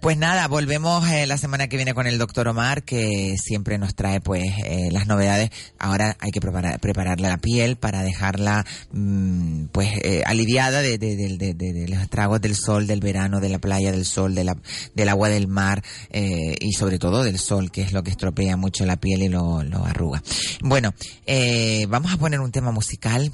Pues nada, volvemos eh, la semana que viene con el doctor Omar, que siempre nos trae pues eh, las novedades. Ahora hay que preparar, prepararle la piel para dejarla mm, pues eh, aliviada de, de- de- de- los estragos del sol, del verano, de la playa, del sol, la, del agua del mar eh, y sobre todo del sol, que es lo que estropea mucho la piel y lo, lo arruga. Bueno, eh, vamos a poner un tema musical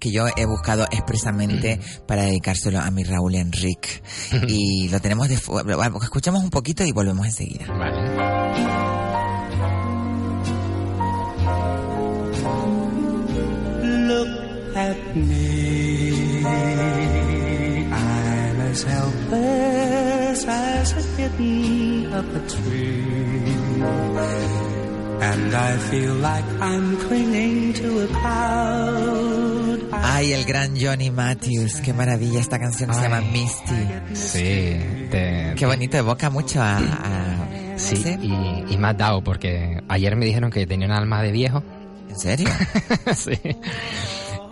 que yo he buscado expresamente para dedicárselo a mi Raúl Enrique. Y lo tenemos de... Escuchamos un poquito y volvemos enseguida. Look at me. I'm as helpless as a kitten up a tree. And I feel like I'm clinging to a cloud. Ay, el gran Johnny Matthews. Qué maravilla esta canción se llama Misty. Sí, te- Qué bonito, evoca mucho a... a- Sí, y, y me has dado porque ayer me dijeron que tenía un alma de viejo. ¿En serio? sí.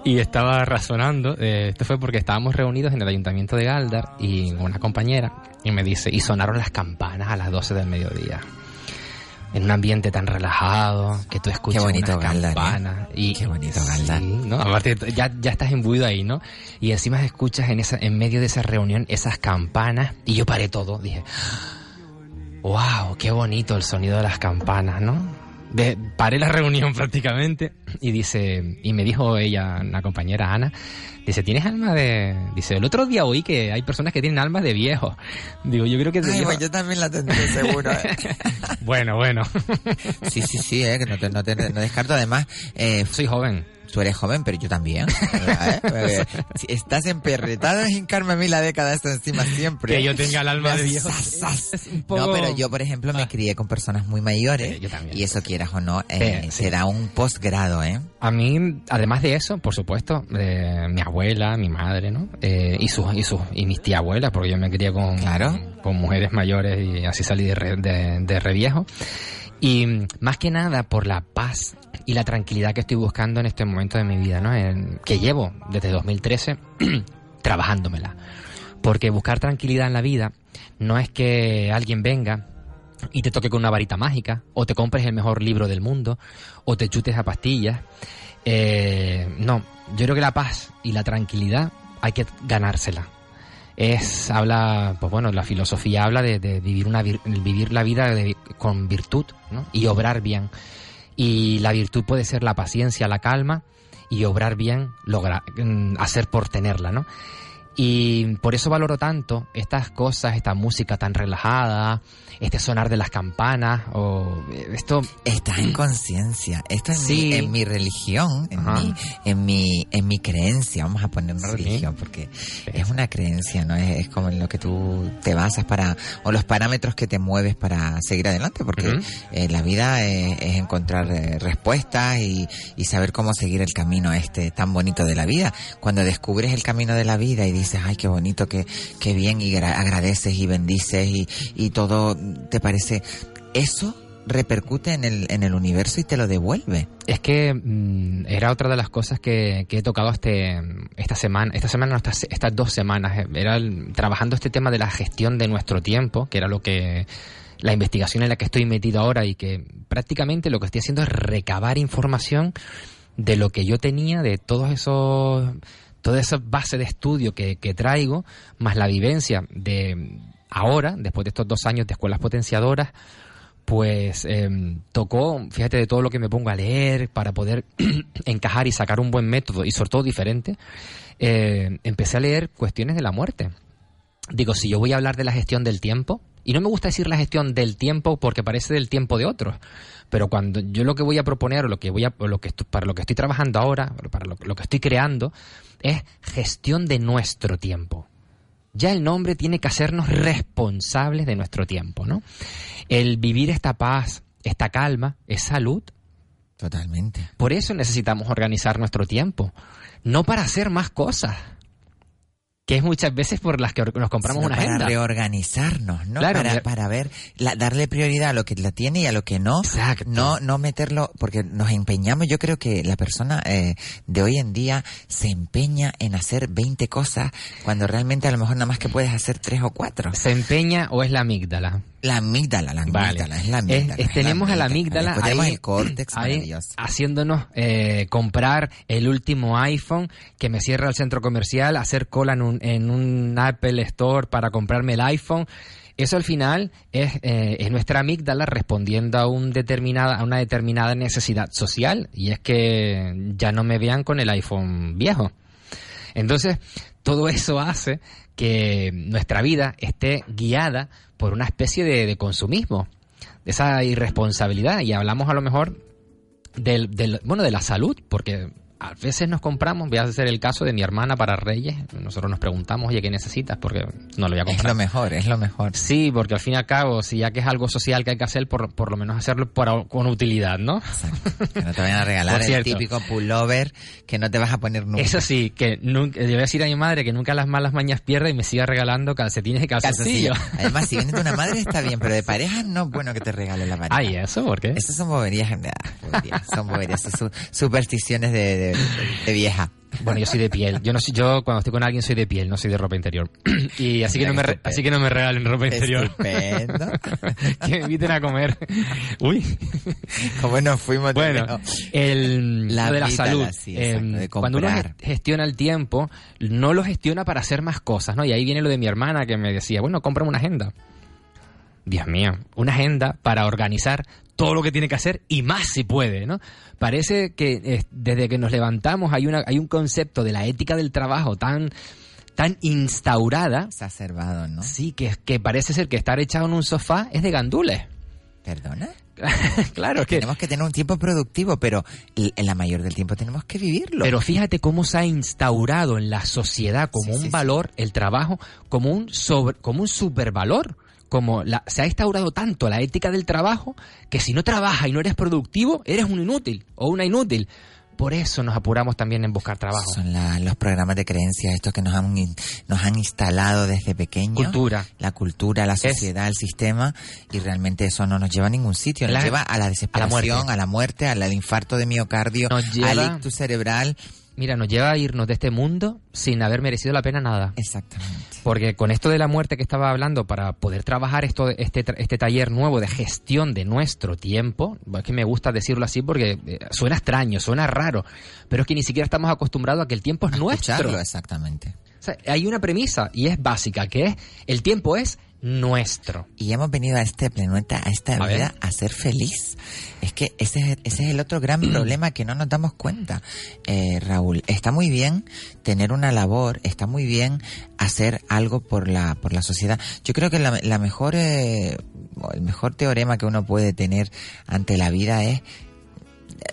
Y estaba razonando, eh, esto fue porque estábamos reunidos en el ayuntamiento de Galdar y una compañera y me dice, y sonaron las campanas a las 12 del mediodía. En un ambiente tan relajado, que tú escuchas Qué bonito unas Galdar, ¿eh? campanas. Y, Qué bonito Galdar. Sí, ¿no? Aparte, ya, ya estás imbuido ahí, ¿no? Y encima escuchas en, esa, en medio de esa reunión esas campanas y yo paré todo, dije, wow, qué bonito el sonido de las campanas, ¿no? De- paré la reunión prácticamente y dice, y me dijo ella, una compañera Ana, dice, ¿tienes alma de...? Dice, el otro día oí que hay personas que tienen almas de viejo. Digo, yo creo que... Ay, viejo- pues yo también la tendré seguro. ¿eh? Bueno, bueno. Sí, sí, sí, eh, que no, te, no, te- no descarto. Además, eh, soy joven. Tú eres joven, pero yo también. ¿verdad, eh? Si estás emperretado en hincarme a mí la década esta encima siempre. Que yo tenga el alma de un poco- No, pero yo, por ejemplo, me crié con personas muy mayores. yo también. Y eso quieras o no, eh, Sí, sí. te da un posgrado, ¿eh? A mí, además de eso, por supuesto, eh, mi abuela, mi madre, ¿no? Eh, y sus y sus y mis tía abuelas, porque yo me crié con, con mujeres mayores y así salí de, re, de, de reviejo. Y más que nada por la paz y la tranquilidad que estoy buscando en este momento de mi vida, ¿no? En- que llevo desde 2013 trabajándomela. Porque buscar tranquilidad en la vida no es que alguien venga y te toque con una varita mágica, o te compres el mejor libro del mundo, o te chutes a pastillas. Eh, no, yo creo que la paz y la tranquilidad hay que ganársela. Es, habla, pues bueno, la filosofía habla de, vivir, una, vir- vivir la vida de- con virtud ¿no? y obrar bien. Y la virtud puede ser la paciencia, la calma y obrar bien, lograr, mm, hacer por tenerla, ¿no? Y por eso valoro tanto estas cosas, esta música tan relajada, este sonar de las campanas, o eh, esto... Estás en conciencia. Esto es Sí. mi, en mi religión, en mi, en mi, en mi creencia. Vamos a poner una Sí. religión porque es una creencia, ¿no? Es, es como en lo que tú te basas para, o los parámetros que te mueves para seguir adelante, porque eh, la vida es, es encontrar eh, respuestas y, y saber cómo seguir el camino este tan bonito de la vida. Cuando descubres el camino de la vida y dices, ay, qué bonito, qué, qué bien, y gra- agradeces y bendices y, y todo te parece, eso repercute en el, en el universo y te lo devuelve. Es que mm, era otra de las cosas que, que he tocado este, esta semana, esta semana, estas, estas dos semanas, eh, era trabajando este tema de la gestión de nuestro tiempo, que era lo que la investigación en la que estoy metido ahora y que prácticamente lo que estoy haciendo es recabar información de lo que yo tenía, de todos esos, toda esa base de estudio que, que traigo, más la vivencia de ahora, después de estos dos años de escuelas potenciadoras, pues em, tocó, fíjate, de todo lo que me pongo a leer para poder encajar y sacar un buen método y sobre todo diferente, eh, empecé a leer cuestiones de la muerte. Digo, si yo voy a hablar de la gestión del tiempo, y no me gusta decir la gestión del tiempo porque parece del tiempo de otros, pero cuando yo lo que voy a proponer o lo que voy a, lo que para lo que estoy trabajando ahora, para lo, lo que estoy creando, es gestión de nuestro tiempo. Ya el nombre tiene que hacernos responsables de nuestro tiempo, ¿no? El vivir esta paz, esta calma, es salud. Totalmente. Por eso necesitamos organizar nuestro tiempo, no para hacer más cosas. Que es muchas veces por las que nos compramos Sino una para agenda. reorganizarnos, ¿no? Claro, para, para ver, la- darle prioridad a lo que la tiene y a lo que no. Exacto. No, no meterlo, porque nos empeñamos. Yo creo que la persona eh, de hoy en día se empeña en hacer 20 cosas cuando realmente a lo mejor nada más que puedes hacer tres o cuatro. ¿Se empeña o es la amígdala? La amígdala, la Vale. amígdala, es la amígdala. es- es tenemos a la amígdala Después tenemos ahí- el córtex ahí maravilloso. haciéndonos eh, comprar el último iPhone que me cierra el centro comercial, hacer cola en un, en un Apple Store para comprarme el iPhone. Eso al final es, eh, es nuestra amígdala respondiendo a, un determinada, a una determinada necesidad social y es que ya no me vean con el iPhone viejo. Entonces, todo eso hace que nuestra vida esté guiada por una especie de, consumismo, de esa irresponsabilidad. Y hablamos a lo mejor del, del- bueno, de la salud, porque a veces nos compramos, voy a hacer el caso de mi hermana para Reyes, nosotros nos preguntamos, oye, ¿qué necesitas? Porque no lo voy a Es comprar. lo mejor, es lo mejor. Sí, porque al fin y al cabo, si ya que es algo social que hay que hacer, por, por lo menos hacerlo por- con utilidad, ¿no? Exacto. Que no te vayan a regalar el típico pullover que no te vas a poner nunca. Eso sí, que nunca, le voy a decir a mi madre que nunca las malas mañas pierde y me siga regalando calcetines y Calzoncillo. calzoncillos. Además, si vienes de una madre está bien, pero de pareja no es bueno que te regale la pareja. Ay, ¿eso por qué? Esas son boberías, boberías, son boberías, son su- supersticiones de, de- de vieja. Bueno, yo soy de piel. Yo no soy, yo cuando estoy con alguien soy de piel, no soy de ropa interior. y así que no me, re- así que no me regalen ropa interior. Estupendo. que me inviten a comer. Uy. ¿Cómo nos fuimos? Bueno, el, La lo de la salud. sí, Eh, de cuando uno gestiona el tiempo, no lo gestiona para hacer más cosas, ¿no? Y ahí viene lo de mi hermana que me decía, bueno, cómprame una agenda. Dios mío, una agenda para organizar todo lo que tiene que hacer y más si puede, ¿no? Parece que eh, desde que nos levantamos hay una hay un concepto de la ética del trabajo tan tan instaurada, Exacerbado, ¿no? sí, que, que parece ser que estar echado en un sofá es de gandules. ¿Perdona? claro, que Tenemos que tener un tiempo productivo, pero en la mayor del tiempo tenemos que vivirlo. Pero fíjate cómo se ha instaurado en la sociedad como Sí, un sí, sí. valor el trabajo, como un sobre, como un supervalor. Como la, se ha instaurado tanto la ética del trabajo que si no trabajas y no eres productivo, eres un inútil o una inútil. Por eso nos apuramos también en buscar trabajo. Son la- los programas de creencias, estos que nos han, nos han instalado desde pequeños. Cultura. La cultura, la sociedad, el sistema, y realmente eso no nos lleva a ningún sitio. Nos La- lleva a la desesperación, muerte. a la muerte, al, al infarto de miocardio, Nos lleva- al ictus cerebral. Mira, nos lleva a irnos de este mundo sin haber merecido la pena nada. Exactamente. Porque con esto de la muerte que estaba hablando, para poder trabajar esto, este, este taller nuevo de gestión de nuestro tiempo, es que me gusta decirlo así porque eh, suena extraño, suena raro, pero es que ni siquiera estamos acostumbrados a que el tiempo es nuestro. Escucharlo, exactamente. O sea, hay una premisa y es básica, que es el tiempo es nuestro. Y hemos venido a este planeta, a esta A ver. vida, a ser feliz. Es que ese es, ese es el otro gran problema que no nos damos cuenta, eh, Raúl. Está muy bien tener una labor, está muy bien hacer algo por la, por la sociedad. Yo creo que la, la mejor, eh, el mejor teorema que uno puede tener ante la vida es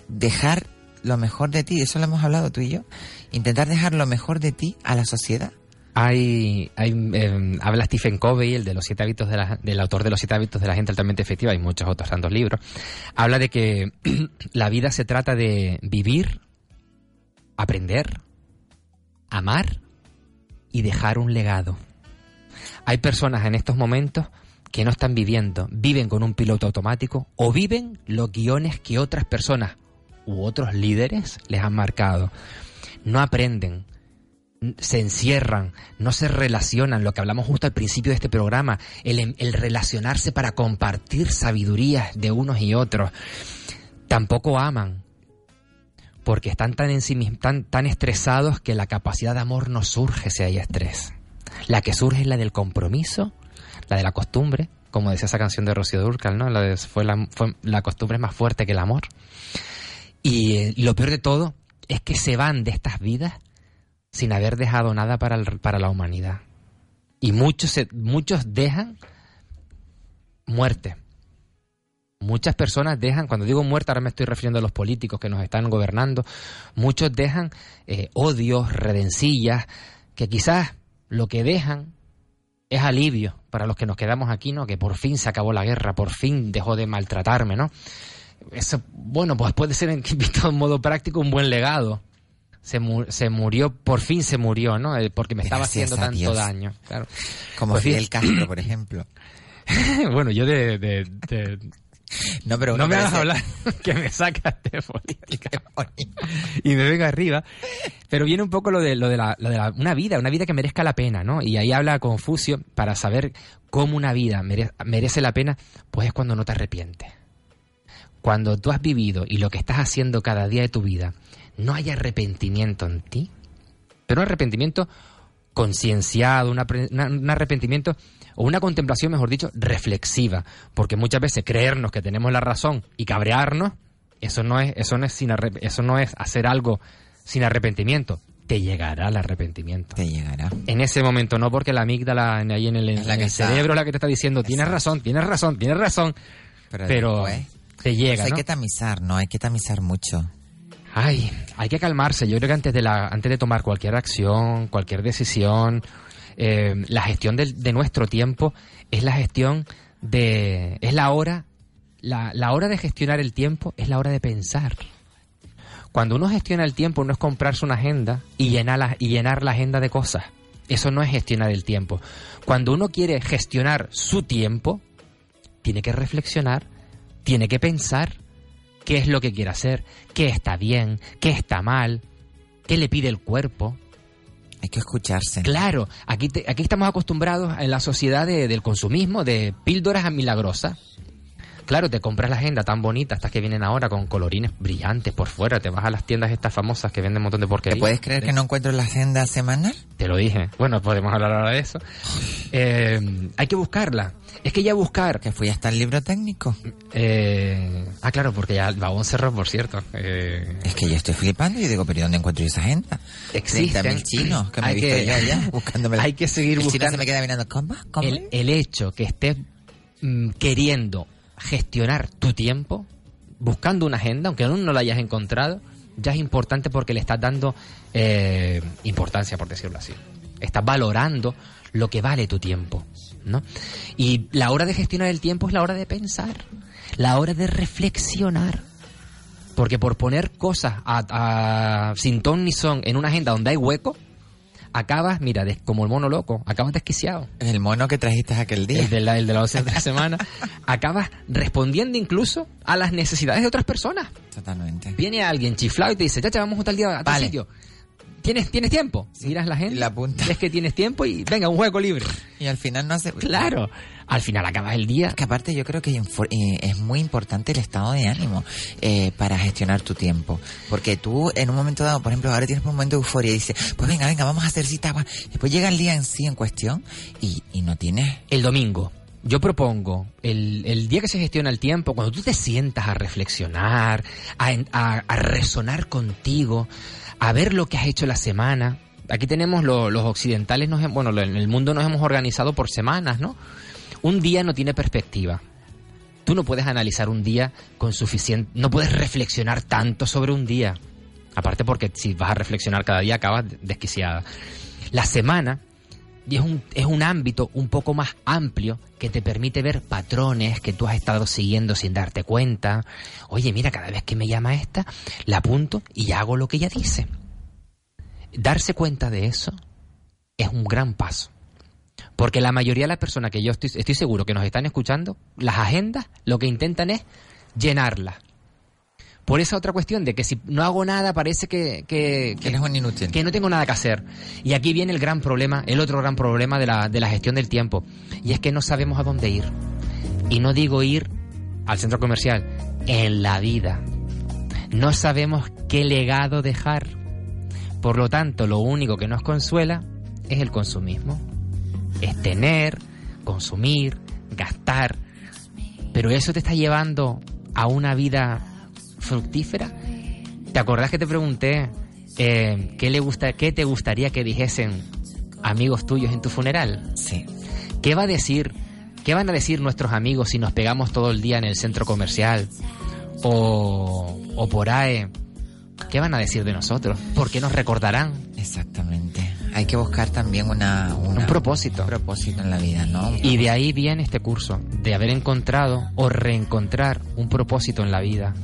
dejar lo mejor de ti. Eso lo hemos hablado tú y yo. Intentar dejar lo mejor de ti a la sociedad. Hay, hay eh, habla Stephen Covey, el de los siete hábitos de la- del autor de los siete hábitos de la gente altamente efectiva, hay muchos otros tantos libros. Habla de que la vida se trata de vivir, aprender, amar y dejar un legado. Hay personas en estos momentos que no están viviendo, viven con un piloto automático o viven los guiones que otras personas u otros líderes les han marcado. No aprenden, se encierran, no se relacionan, lo que hablamos justo al principio de este programa, el, el relacionarse para compartir sabidurías de unos y otros. Tampoco aman, porque están tan, ensimis- tan, tan estresados que la capacidad de amor no surge si hay estrés. La que surge es la del compromiso, la de la costumbre, como decía esa canción de Rocío Durcal, ¿no? La de, fue, la, costumbre es más fuerte que el amor. Y, eh, y lo peor de todo es que se van de estas vidas sin haber dejado nada para, para la humanidad. Y muchos, se- muchos dejan muerte. Muchas personas dejan, cuando digo muerte, ahora me estoy refiriendo a los políticos que nos están gobernando, muchos dejan eh, odios, redencillas, que quizás lo que dejan es alivio para los que nos quedamos aquí, ¿no? Que por fin se acabó la guerra, por fin dejó de maltratarme, ¿no? Eso, bueno, pues puede ser en modo práctico un buen legado. Se, mu- se murió, por fin se murió, ¿no? Eh, Porque me estaba Gracias haciendo tanto Dios. daño. Claro. Como Pues Fidel Castro, por ejemplo. bueno, yo de... de- de- No, pero no me hagas hablar, que me sacas de política. y me venga arriba. Pero viene un poco lo de, lo de, la, lo de la- una vida, una vida que merezca la pena, ¿no? Y ahí habla Confucio para saber cómo una vida mere- merece la pena, pues es cuando no te arrepientes. Cuando tú has vivido y lo que estás haciendo cada día de tu vida, no hay arrepentimiento en ti, pero un arrepentimiento concienciado, un arrepentimiento o una contemplación, mejor dicho, reflexiva, porque muchas veces creernos que tenemos la razón y cabrearnos, eso no es, eso no es sin eso no es hacer algo sin arrepentimiento. Te llegará el arrepentimiento. Te llegará. En ese momento, no porque la amígdala en- ahí en el, la en el cerebro es la que te está diciendo, tienes razón, tienes razón, tienes razón, Pero, pero, después, te llega, pues hay ¿no? que tamizar, ¿no? Hay que tamizar mucho. Ay, hay que calmarse. Yo creo que antes de, la, antes de tomar cualquier acción, cualquier decisión, eh, la gestión de, nuestro tiempo es la gestión de... es la hora, la, la hora de gestionar el tiempo es la hora de pensar. Cuando uno gestiona el tiempo no es comprarse una agenda y llenar la, y llenar la agenda de cosas. Eso no es gestionar el tiempo. Cuando uno quiere gestionar su tiempo, tiene que reflexionar, tiene que pensar qué es lo que quiere hacer, qué está bien, qué está mal, qué le pide el cuerpo. Hay que escucharse. Claro, aquí, te- aquí estamos acostumbrados en la sociedad de- del consumismo de píldoras milagrosas. Claro, te compras la agenda tan bonita, estas que vienen ahora con colorines brillantes por fuera, te vas a las tiendas estas famosas que venden un montón de porquería. ¿Te puedes creer que no encuentro la agenda semanal? Te lo dije. Bueno, podemos hablar ahora de eso. Eh, hay que buscarla. Es que ya buscar... Que fui hasta el libro técnico. Eh, ah, claro, porque ya el vagón cerró, por cierto. Eh, Es que yo estoy flipando y digo, pero ¿y dónde encuentro esa agenda? Existen. 30.000 chinos que me he Hay visto que- yo ya buscándome. hay que seguir El chino buscando. se me queda mirando, ¿cómo? ¿Cómo? el, el hecho que estés mm, queriendo gestionar tu tiempo, buscando una agenda, aunque aún no la hayas encontrado, ya es importante porque le estás dando eh, importancia, por decirlo así. Estás valorando lo que vale tu tiempo, ¿no? Y la hora de gestionar el tiempo es la hora de pensar, la hora de reflexionar. Porque por poner cosas a- sin ton ni son en una agenda donde hay hueco, acabas, mira, des- como el mono loco, acabas desquiciado. El mono que trajiste aquel día. El de la, el de la doce de semana. acabas respondiendo incluso a las necesidades de otras personas. Totalmente. Viene alguien chiflado y te dice, ya te vamos a tal día a tal Vale. sitio. ¿Tienes, ¿Tienes tiempo? Miras la gente, La punta. ves que tienes tiempo y venga, un juego libre. Y al final no hace... Claro. Al final acabas el día. Es que aparte yo creo que eh, es muy importante el estado de ánimo eh, para gestionar tu tiempo. Porque tú en un momento dado, por ejemplo, ahora tienes un momento de euforia y dices, pues venga, venga, vamos a hacer cita. Después llega el día en sí en cuestión y, y no tienes... El domingo. Yo propongo el, el día que se gestiona el tiempo, cuando tú te sientas a reflexionar, a, a- a resonar contigo, a ver lo que has hecho la semana. Aquí tenemos lo- los occidentales, nos, bueno, en el mundo nos hemos organizado por semanas, ¿no? Un día no tiene perspectiva. Tú no puedes analizar un día con suficiente, no puedes reflexionar tanto sobre un día. Aparte porque si vas a reflexionar cada día acabas desquiciada. La semana es un, es un ámbito un poco más amplio que te permite ver patrones que tú has estado siguiendo sin darte cuenta. Oye, mira, cada vez que me llama esta, la apunto y hago lo que ella dice. Darse cuenta de eso es un gran paso. Porque la mayoría de las personas que yo estoy, estoy seguro que nos están escuchando, las agendas lo que intentan es llenarlas. Por esa otra cuestión de que si no hago nada parece que, que, Que que no tengo nada que hacer. Y aquí viene el gran problema, el otro gran problema de la, de la gestión del tiempo. Y es que no sabemos a dónde ir. Y no digo ir al centro comercial, en la vida. No sabemos qué legado dejar. Por lo tanto, lo único que nos consuela es el consumismo. Es tener, consumir, gastar. Pero eso te está llevando a una vida fructífera. ¿Te acordás que te pregunté eh, qué, le gusta, qué te gustaría que dijesen amigos tuyos en tu funeral? Sí. ¿Qué va a decir? ¿Qué van a decir nuestros amigos si nos pegamos todo el día en el centro comercial? O, o por ahí. ¿Qué van a decir de nosotros? ¿Por qué nos recordarán? Exactamente. Hay que buscar también una, una- Un propósito. un propósito en la vida, ¿no? Y de ahí viene este curso, de haber encontrado o reencontrar un propósito en la vida.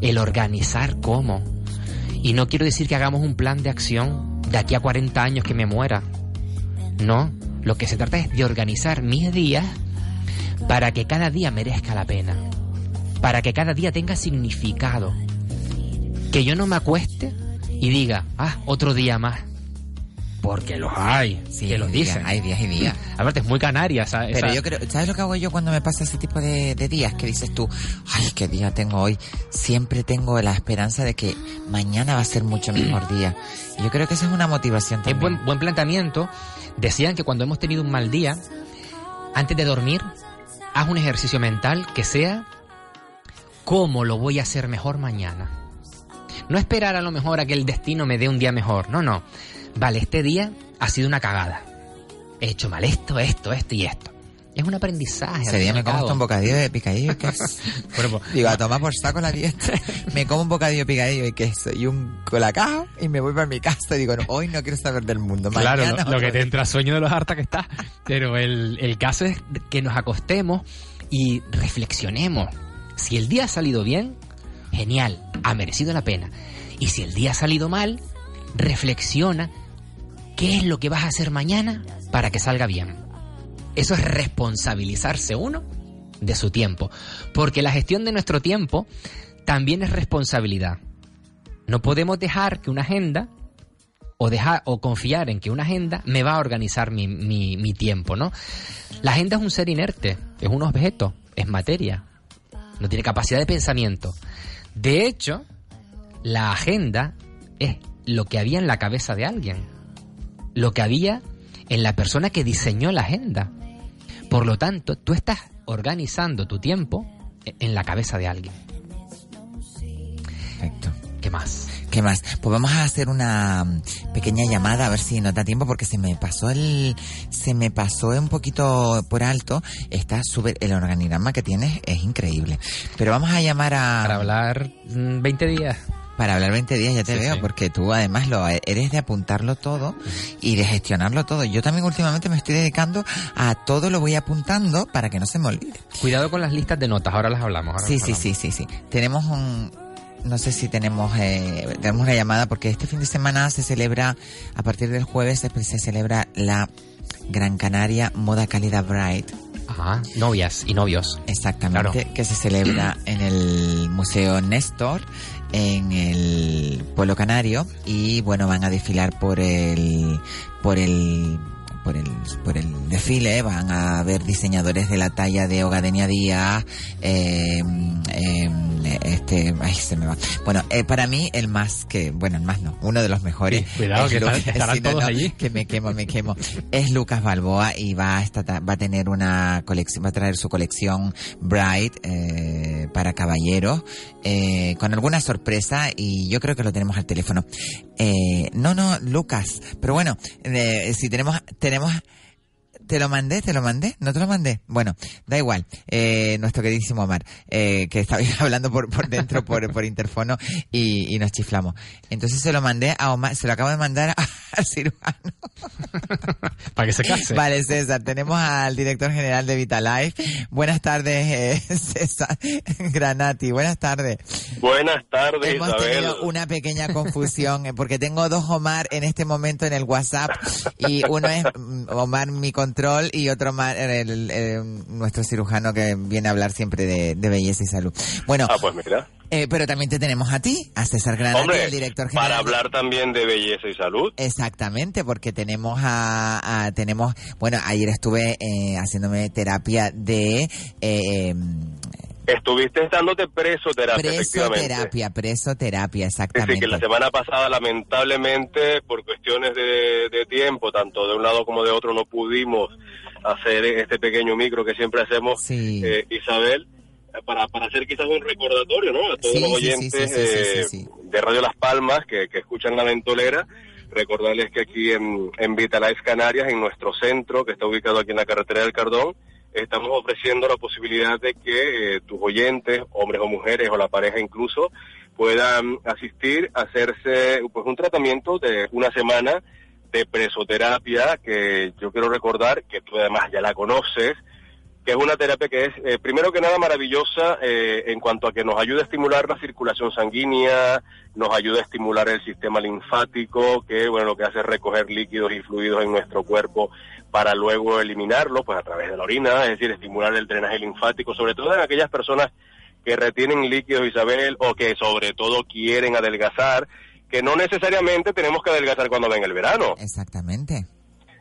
El organizar cómo. Y no quiero decir que hagamos un plan de acción de aquí a 40 años que me muera. No, lo que se trata es de organizar mis días para que cada día merezca la pena, para que cada día tenga significado. Que yo no me acueste y diga, ah, otro día más. Porque los hay, Sí, que los dicen. hay días y días. Aparte es muy canaria esa, Pero esa- yo creo, ¿sabes lo que hago yo cuando me pasa ese tipo de, de días? Que dices tú, ay, qué día tengo hoy. Siempre tengo la esperanza de que mañana va a ser mucho mejor día. Y yo creo que esa es una motivación Es también. buen, buen planteamiento. Decían que cuando hemos tenido un mal día, antes de dormir, haz un ejercicio mental que sea cómo lo voy a hacer mejor mañana. No esperar a lo mejor a que el destino me dé un día mejor. No, no. Vale, este día ha sido una cagada. He hecho mal esto, esto, esto y esto. Es un aprendizaje. Ese día me como un bocadillo de picadillo y queso. Bueno, pues, Digo, a tomar por saco la dieta. Me como un bocadillo de picadillo y queso y un colacao y me voy para mi casa y digo, no, hoy no quiero saber del mundo. Claro, lo, que te entra sueño de los harta que está. Pero el, el caso es que nos acostemos y reflexionemos. Si el día ha salido bien, genial, ha merecido la pena. Y si el día ha salido mal, reflexiona qué es lo que vas a hacer mañana para que salga bien. Eso es responsabilizarse uno de su tiempo. Porque la gestión de nuestro tiempo también es responsabilidad. No podemos dejar que una agenda o dejar o confiar en que una agenda me va a organizar mi, mi- mi tiempo, ¿no? La agenda es un ser inerte, es un objeto, es materia, no tiene capacidad de pensamiento. De hecho, la agenda es lo que había en la cabeza de alguien, lo que había en la persona que diseñó la agenda. Por lo tanto, tú estás organizando tu tiempo e- en la cabeza de alguien. Perfecto. ¿Qué más? ¿Qué más? Pues vamos a hacer una mm, pequeña llamada a ver si nos da tiempo porque se me pasó el, se me pasó un poquito por alto. Está súper, el organigrama que tienes es increíble. Pero vamos a llamar a... Para hablar mm, 20 días. Para hablar 20 días, ya te Sí, veo, sí. porque tú además lo eres de apuntarlo todo y de gestionarlo todo. Yo también últimamente me estoy dedicando a todo lo voy apuntando para que no se me olvide. Cuidado con las listas de notas, ahora las hablamos. ahora Sí, sí, sí, sí, sí. Tenemos un, no sé si tenemos, eh, tenemos una llamada porque este fin de semana se celebra, a partir del jueves se, se celebra la Gran Canaria Moda Cálida Bright. Ajá, novias y novios. Exactamente, que se celebra en el Museo Néstor, en el Pueblo Canario, y bueno, van a desfilar por el, por el, por el, por el desfile, van a ver diseñadores de la talla de Ogadenia Díaz, eh, eh, este, ay, se me va. Bueno, eh, para mí el más que, bueno, el más no, uno de los mejores. Sí, cuidado, es que Lu- estar- estarán no, todos no, allí. que me quemo, me quemo. Es Lucas Balboa y va a, esta- va a tener una colección, va a traer su colección Bright eh, para caballeros eh, con alguna sorpresa y yo creo que lo tenemos al teléfono. Eh, no, no, Lucas, pero bueno, eh, si tenemos, tenemos te lo mandé, te lo mandé, no te lo mandé. Bueno, da igual. Eh, nuestro queridísimo Omar, eh, que estaba hablando por, por dentro, por, por interfono, y, y nos chiflamos. Entonces se lo mandé a Omar, se lo acabo de mandar a- al cirujano. Para que se case. Vale, César, tenemos al director general de Vitalife. Buenas tardes, eh, César Granati. Buenas tardes. Buenas tardes, Hemos Isabel. tenido una pequeña confusión eh, porque tengo dos Omar en este momento en el WhatsApp y uno es mm, Omar mi control y otro Omar el- el- el- nuestro cirujano que viene a hablar siempre de, de belleza y salud. Bueno, Ah, pues mira. eh, pero también te tenemos a ti, a César Granati, Hombre, el director general. para hablar también de belleza y salud. Exactamente, porque tenemos a, a- tenemos, bueno, ayer estuve eh, haciéndome terapia de eh, Estuviste dándote presoterapia, efectivamente. presoterapia, presoterapia, Es decir, exactamente. que la semana pasada, lamentablemente, por cuestiones de, de tiempo, tanto de un lado como de otro, no pudimos hacer este pequeño micro que siempre hacemos, eh, Isabel, para, para hacer quizás un recordatorio, ¿no? A todos Sí, los sí, sí, oyentes sí, sí, sí, eh, sí, sí. de Radio Las Palmas que, que escuchan La Ventolera, recordarles que aquí en, en Vitalife Canarias, en nuestro centro, que está ubicado aquí en la carretera del Cardón, estamos ofreciendo la posibilidad de que eh, tus oyentes, hombres o mujeres, o la pareja incluso, puedan asistir a hacerse pues un tratamiento de una semana de presoterapia, que yo quiero recordar que tú además ya la conoces, que es una terapia que es, eh, primero que nada, maravillosa eh, en cuanto a que nos ayuda a estimular la circulación sanguínea, nos ayuda a estimular el sistema linfático, que bueno, lo que hace es recoger líquidos y fluidos en nuestro cuerpo para luego eliminarlos, pues a través de la orina, es decir, estimular el drenaje linfático, sobre todo en aquellas personas que retienen líquidos, Isabel, o que sobre todo quieren adelgazar, que no necesariamente tenemos que adelgazar cuando venga el verano. Exactamente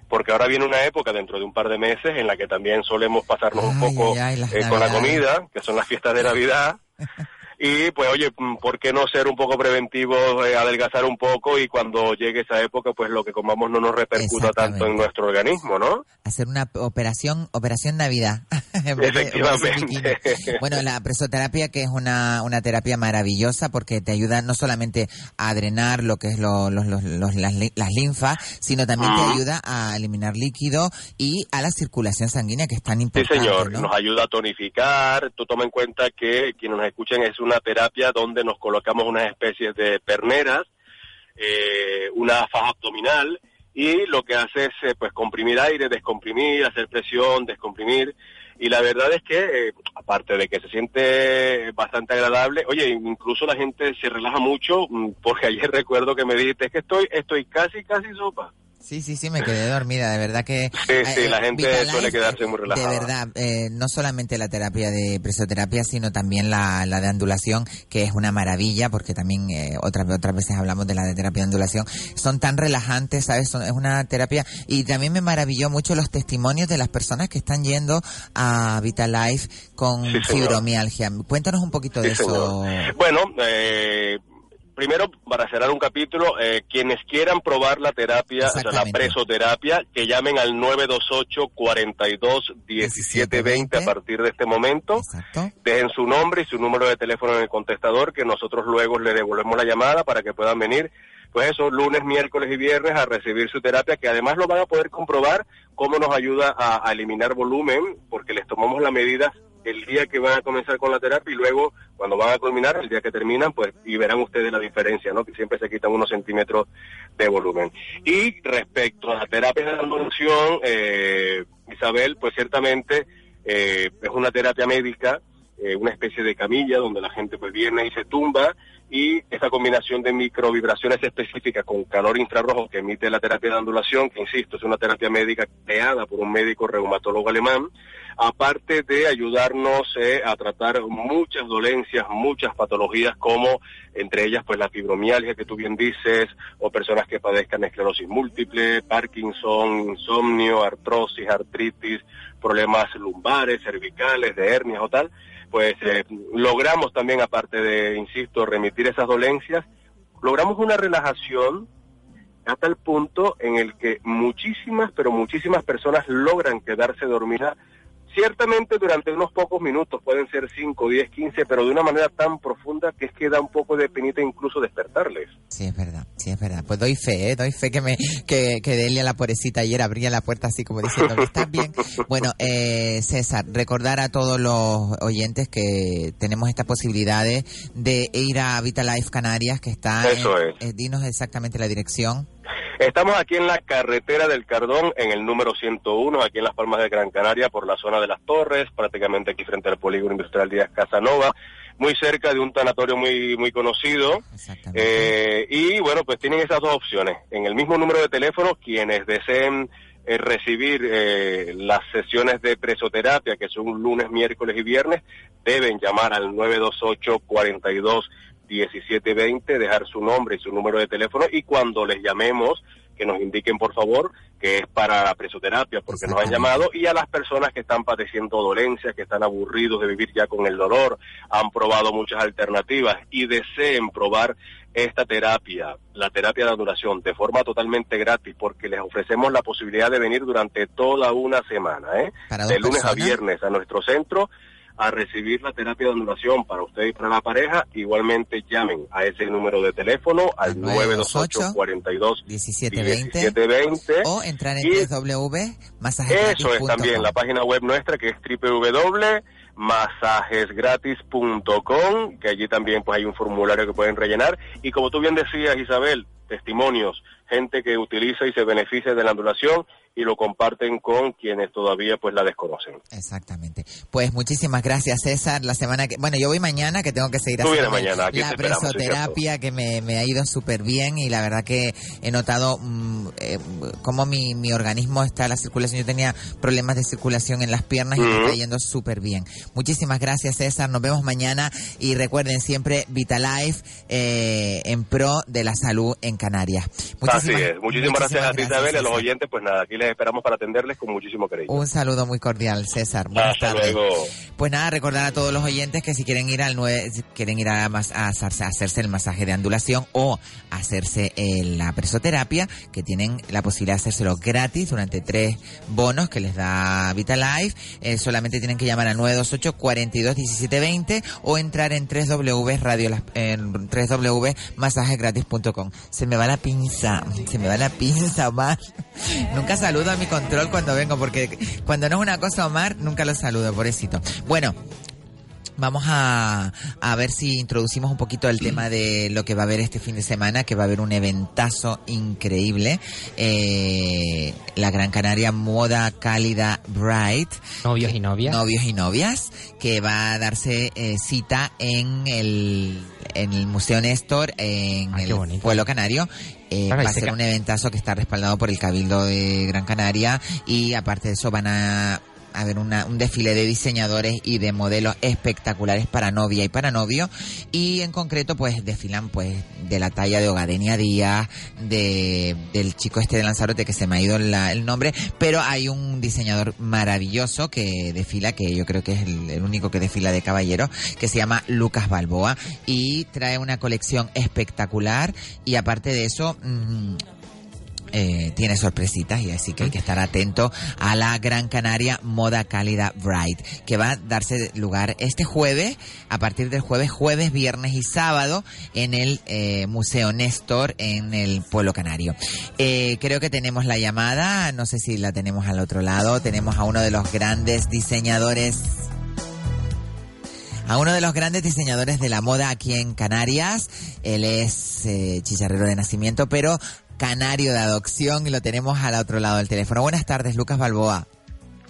porque ahora viene una época dentro de un par de meses en la que también solemos pasarnos un poco ay, ay, eh, con la comida, que son las fiestas de Navidad. Y pues oye, mm, ¿por qué no ser un poco preventivos, eh, adelgazar un poco y cuando llegue esa época pues lo que comamos no nos repercuta tanto en nuestro organismo, ¿no? Hacer una operación, operación Navidad. Efectivamente. bueno, la presoterapia que es una, una terapia maravillosa porque te ayuda no solamente a drenar lo que es lo, los, los, los- las, li- las linfas, sino también te ayuda a eliminar líquido y a la circulación sanguínea que es tan Sí, importante. señor, ¿no? nos ayuda a tonificar. Tú toma en cuenta que quienes nos escuchan es una terapia donde nos colocamos unas especies de perneras, eh, una faja abdominal y lo que hace es eh, pues comprimir aire, descomprimir, hacer presión, descomprimir. Y la verdad es que, eh, aparte de que se siente bastante agradable, oye, incluso la gente se relaja mucho, mm, porque ayer recuerdo que me dijiste, es que estoy, estoy casi, casi sopa. Sí, sí, sí, me quedé dormida, de verdad que... Sí, sí, eh, la gente Vitalife, suele quedarse muy relajada. De verdad, eh, no solamente la terapia de presoterapia, sino también la, la de ondulación, que es una maravilla, porque también eh, otras, otras veces hablamos de la de terapia de ondulación. Son tan relajantes, ¿sabes? Son- es una terapia... Y también me maravilló mucho los testimonios de las personas que están yendo a Vitalife con Sí, fibromialgia. Cuéntanos un poquito de eso. Bueno, eh, primero, para cerrar un capítulo, eh, quienes quieran probar la terapia, o sea, la presoterapia, que llamen al 928-42-1720 a partir de este momento. Dejen su nombre y su número de teléfono en el contestador, que nosotros luego le devolvemos la llamada para que puedan venir. Pues eso, lunes, miércoles y viernes a recibir su terapia, que además lo van a poder comprobar cómo nos ayuda a, a eliminar volumen, porque les tomamos la medida el día que van a comenzar con la terapia y luego cuando van a culminar, el día que terminan, pues y verán ustedes la diferencia, ¿no? Que siempre se quitan unos centímetros de volumen. Y respecto a la terapia de ondulación, eh, Isabel, pues ciertamente eh, es una terapia médica, eh, una especie de camilla donde la gente pues viene y se tumba y esa combinación de microvibraciones específicas con calor infrarrojo que emite la terapia de ondulación, que insisto, es una terapia médica creada por un médico reumatólogo alemán, aparte de ayudarnos eh, a tratar muchas dolencias, muchas patologías como entre ellas pues la fibromialgia que tú bien dices, o personas que padezcan esclerosis múltiple, Parkinson, insomnio, artrosis, artritis, problemas lumbares, cervicales, de hernias o tal, pues eh, logramos también, aparte de, insisto, remitir esas dolencias, logramos una relajación hasta el punto en el que muchísimas, pero muchísimas personas logran quedarse dormidas, ciertamente durante unos pocos minutos, pueden ser 5, 10, 15, pero de una manera tan profunda que es que da un poco de penita incluso despertarles. Sí, es verdad, sí, es verdad. Pues doy fe, ¿eh? doy fe que me que, que Delia, la pobrecita, ayer abría la puerta así como diciendo, ¿estás bien? Bueno, eh, César, recordar a todos los oyentes que tenemos esta posibilidad de, de ir a Vitalife Canarias, que está... Eso en- es. eh, dinos exactamente la dirección. Estamos aquí en la carretera del Cardón, en el número 101, aquí en Las Palmas de Gran Canaria, por la zona de las Torres, prácticamente aquí frente al polígono industrial Díaz Casanova, muy cerca de un tanatorio muy, muy conocido. Eh, y bueno, pues tienen esas dos opciones. En el mismo número de teléfono, quienes deseen eh, recibir eh, las sesiones de presoterapia, que son lunes, miércoles y viernes, deben llamar al 928 42 1720, dejar su nombre y su número de teléfono y cuando les llamemos, que nos indiquen por favor que es para la presoterapia, porque nos han llamado, y a las personas que están padeciendo dolencias, que están aburridos de vivir ya con el dolor, han probado muchas alternativas y deseen probar esta terapia, la terapia de ondulación, de forma totalmente gratis, porque les ofrecemos la posibilidad de venir durante toda una semana, ¿eh? De lunes a viernes a nuestro centro a recibir la terapia de ondulación para usted y para la pareja, igualmente llamen a ese número de teléfono al 928 42 1720 1720 o entrar en Y- eso es también la página web nuestra que es www.masajesgratis.com, que allí también pues hay un formulario que pueden rellenar. Y como tú bien decías Isabel, testimonios, gente que utiliza y se beneficia de la ondulación y lo comparten con quienes todavía pues la desconocen. Exactamente. Pues muchísimas gracias, César. La semana que, bueno, yo voy mañana que tengo que seguir haciendo mañana, aquí la te presoterapia que me, me ha ido súper bien y la verdad que he notado mm, eh, cómo mi, mi organismo está, la circulación. Yo tenía problemas de circulación en las piernas y me está yendo súper bien. Muchísimas gracias, César. Nos vemos mañana y recuerden siempre Vitalife eh, en pro de la salud en Canarias. Así es. Muchísimas gracias a ti, Isabel, y a los oyentes. Pues nada, aquí les esperamos para atenderles con muchísimo cariño. Un saludo muy cordial, César. Buenas Hasta tardes. luego. Pues nada, recordar a todos los oyentes que si quieren ir al nue- si quieren ir a, mas- a hacerse, el masaje de andulación o hacerse eh, la presoterapia, que tienen la posibilidad de hacérselo gratis durante tres bonos que les da Vitalife, eh, solamente tienen que llamar al 928 42 17 20 o entrar en 3W radio en 3W masajesgratis.com. Se me va la pinza, se me va la pinza, Omar. Nunca saludo a mi control cuando vengo porque cuando no es una cosa Omar, nunca lo saludo, pobrecito. Bueno, Vamos a, a ver si introducimos un poquito el tema de lo que va a haber este fin de semana, que va a haber un eventazo increíble. Eh, la Gran Canaria Moda Cálida Bright. Novios y novias. Novios y novias, que va a darse eh, cita en el, en el Museo Néstor, en Ah, el bonito. Pueblo Canario. Eh, va a se ser un eventazo que está respaldado por el Cabildo de Gran Canaria y aparte de eso van a haber una, un desfile de diseñadores y de modelos espectaculares para novia y para novio. Y en concreto pues desfilan pues de la talla de Ogadenia Díaz de del chico este de Lanzarote que se me ha ido el nombre pero hay un diseñador maravilloso que desfila que yo creo que es el, el único que desfila de caballero que se llama Lucas Balboa y trae una colección espectacular. Y aparte de eso mm, eh, tiene sorpresitas y así que hay que estar atento a la Gran Canaria Moda Cálida Bright que va a darse lugar este jueves a partir del jueves, jueves, viernes y sábado en el eh, Museo Néstor en el Pueblo Canario. Eh, creo que tenemos la llamada, no sé si la tenemos al otro lado, tenemos a uno de los grandes diseñadores a uno de los grandes diseñadores de la moda aquí en Canarias. Él es eh, chicharrero de nacimiento, pero canario de adopción y lo tenemos al otro lado del teléfono. Buenas tardes, Lucas Balboa.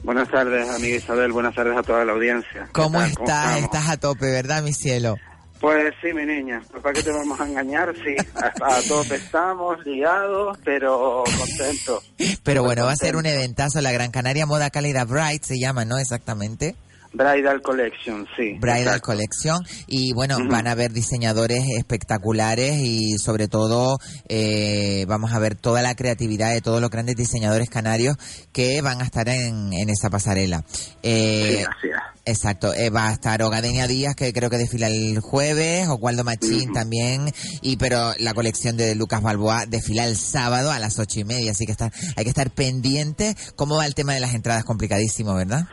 Buenas tardes, amiga Isabel. Buenas tardes a toda la audiencia. ¿Qué ¿Cómo tal? estás? estás a tope, ¿verdad, mi cielo? Pues sí, mi niña. Pues para qué te vamos a engañar, sí. A, a tope estamos, ligados, pero contentos. Pero bueno, va a ser un eventazo, la Gran Canaria Moda Cálida Bright se llama, ¿no? Exactamente. Bridal Collection, sí. Bridal exacto. Collection. Y bueno van a haber diseñadores espectaculares y sobre todo eh, vamos a ver toda la creatividad de todos los grandes diseñadores canarios que van a estar en, en esa pasarela. Eh, Sí, exacto. Eh, va a estar Ogadenia Díaz que creo que desfila el jueves Oswaldo Machín también y pero la colección de Lucas Balboa desfila el sábado a las ocho y media así que está, hay que estar pendiente. Cómo va el tema de las entradas complicadísimo verdad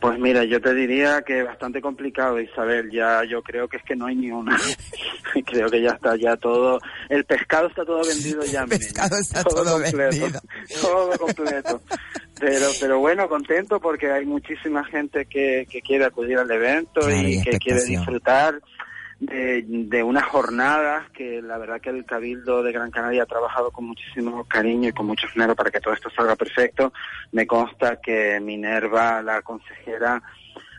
Pues mira, yo te diría que bastante complicado, Isabel. Ya yo creo que es que no hay ni una. creo que ya está ya todo. El pescado está todo vendido ya. El pescado está todo vendido. Todo completo. Pero, pero bueno, contento porque hay muchísima gente que, que quiere acudir al evento y que quiere disfrutar de, de unas jornadas que la verdad que el Cabildo de Gran Canaria ha trabajado con muchísimo cariño y con mucho esmero para que todo esto salga perfecto. Me consta que Minerva, la consejera,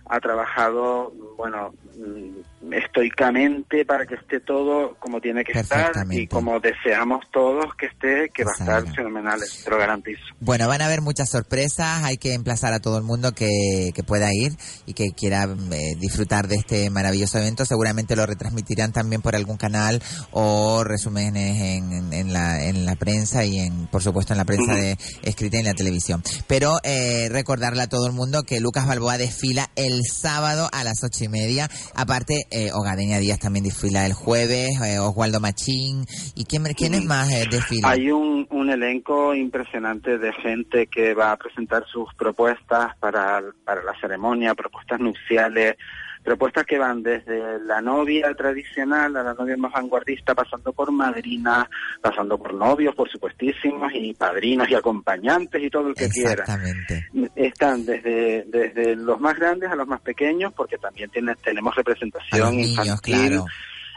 ha trabajado, bueno, mm, estoicamente para que esté todo como tiene que estar y como deseamos todos que esté, que va a estar fenomenal, te lo garantizo. Bueno, van a haber muchas sorpresas, hay que emplazar a todo el mundo que, que pueda ir y que quiera eh, disfrutar de este maravilloso evento. Seguramente lo retransmitirán también por algún canal o resúmenes en, en la, en la prensa y en, por supuesto, en la prensa de, escrita y en la televisión. Pero eh, recordarle a todo el mundo que Lucas Balboa desfila el sábado a las ocho y media. Aparte, eh, Ogadenia Díaz también desfila el jueves, eh, Oswaldo Machín. ¿Y quién, quiénes más eh, desfilan? Hay un, un elenco impresionante de gente que va a presentar sus propuestas para, para la ceremonia, propuestas nupciales, propuestas que van desde la novia tradicional a la novia más vanguardista, pasando por madrinas, pasando por novios, por supuestísimos, y padrinos y acompañantes y todo el que quiera. Exactamente. Están desde, desde los más grandes a los más pequeños, porque también tiene- tenemos A los representación niños, infantil. claro.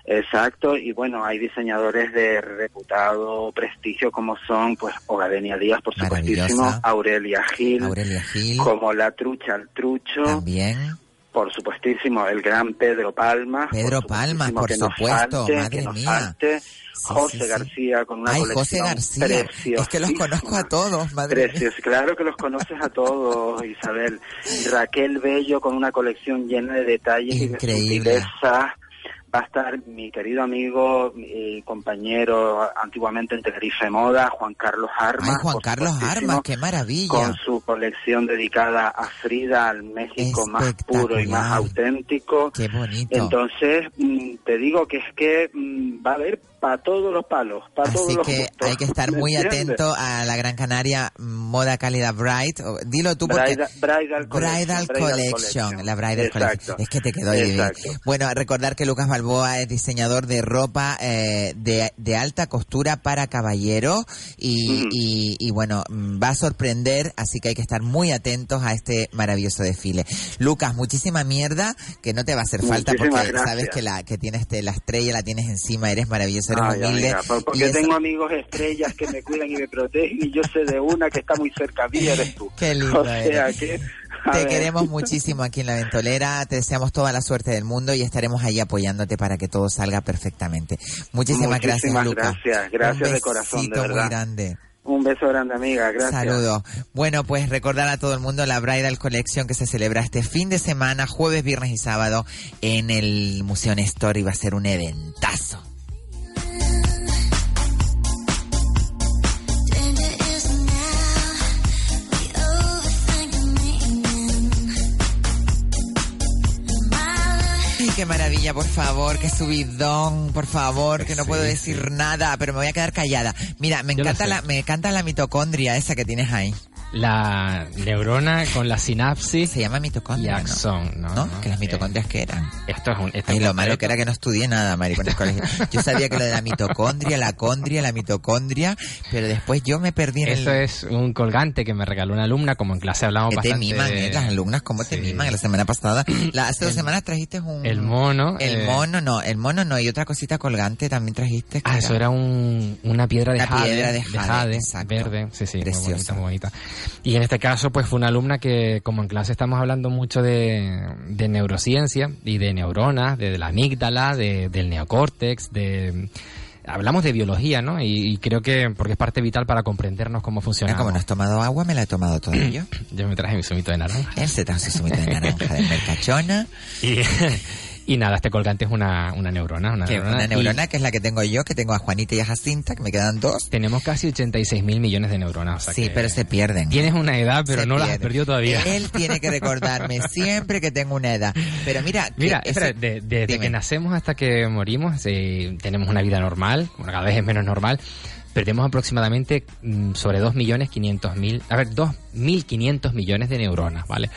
Exacto, y bueno, hay diseñadores de reputado prestigio como son, pues, Ogadenia Díaz, por supuestísimo, Maravillosa. Aurelia Gil, Aurelia Gil. como La Trucha al Trucho, También. Por supuestísimo, el gran Pedro Palma, Pedro Palma, por que nos supuesto, madre mía. Sí, José sí, sí. García con una Ay, colección José García. Es que los conozco a todos, madre mía. Precios, claro que los conoces a todos, Isabel. Raquel Bello con una colección llena de detalles y de Increíble. Va a estar mi querido amigo y compañero antiguamente en Tenerife Moda, Juan Carlos Armas. Ay, Juan Carlos Armas, qué maravilla. Con su colección dedicada a Frida, al México más puro y más auténtico. Qué bonito. Entonces, mm, te digo que es que mm, va a haber para todos los palos, para todos Así los que gustos. hay que estar ¿me muy atento a la Gran Canaria Moda Cálida Bright. Dilo tú porque... Bridal, Bridal Collection. Bridal Collection, la Bridal Exacto. Collection. Es que te quedó ahí. Bueno, recordar que Lucas Balboa es diseñador de ropa eh, de, de alta costura para caballero y, y, y bueno, mm, va a sorprender, así que hay que estar muy atentos a este maravilloso desfile. Lucas, muchísima mierda que no te va a hacer falta Muchísimas porque sabes que la que tienes este, la estrella la tienes encima, eres maravilloso, eres Ay, humilde. amiga, porque eso- tengo amigos estrellas que me cuidan y me protegen y yo sé de una que está muy cerca mía, eres tú. Qué lindo O sea eres. que... Te queremos muchísimo aquí en La Ventolera, te deseamos toda la suerte del mundo y estaremos ahí apoyándote para que todo salga perfectamente. Muchísimas, gracias, Lucas. gracias, gracias Un de corazón, de besito muy verdad. grande. Un beso grande, amiga, gracias. Saludos. Bueno, pues recordar a todo el mundo la Bridal Collection que se celebra este fin de semana, jueves, viernes y sábado en el Museo Néstor y va a ser un eventazo. Maravilla, por favor, qué subidón, por favor, que no Sí, puedo decir nada, pero me voy a quedar callada. Mira, me Yo encanta la, me encanta la mitocondria esa que tienes ahí. La neurona con la sinapsis. Se llama mitocondria, Y ¿no? axón, ¿no? ¿No? Que las mitocondrias que eran. Esto es un. esto Ay, es lo malo que era que no estudié nada, Mari, con el colegio. Yo sabía que lo de la mitocondria, la condria, la mitocondria, pero después yo me perdí en Esto el... es un colgante que me regaló una alumna, como en clase hablamos Que te bastante miman, ¿eh? Las alumnas, ¿cómo te miman? La semana pasada, la, hace dos semanas trajiste un... El mono. El eh, mono, no, el mono no, y otra cosita colgante también trajiste. Ah, eso era un, una piedra de Una jade, piedra de jade, verde, sí, sí, muy Preciosa. bonita, muy bonita. Y en este caso, pues fue una alumna que, como en clase estamos hablando mucho de, de neurociencia y de neuronas, de, la amígdala, de- del neocórtex, de... Hablamos de biología, ¿no? Y, y creo que, porque es parte vital para comprendernos cómo funciona. Ah, como no has tomado agua, me la he tomado todo yo. Yo me traje mi zumito de naranja. Él se trajo su zumito de naranja de mercachona. Y, y nada, este colgante es una, una neurona. Una neurona, una neurona que es la que tengo yo, que tengo a Juanita y a Jacinta, que me quedan dos. Tenemos casi 86 mil millones de neuronas. o sea Sí, que pero se pierden. Tienes una edad, pero Se no las has pierden. perdido todavía. Él tiene que recordarme siempre que tengo una edad. Pero mira, que Mira, ese- espera, de- desde que nacemos hasta que morimos, eh, tenemos una vida normal, bueno, cada vez es menos normal, perdemos aproximadamente mm, sobre 2.500.000, a ver, 2.500 millones de neuronas, ¿vale?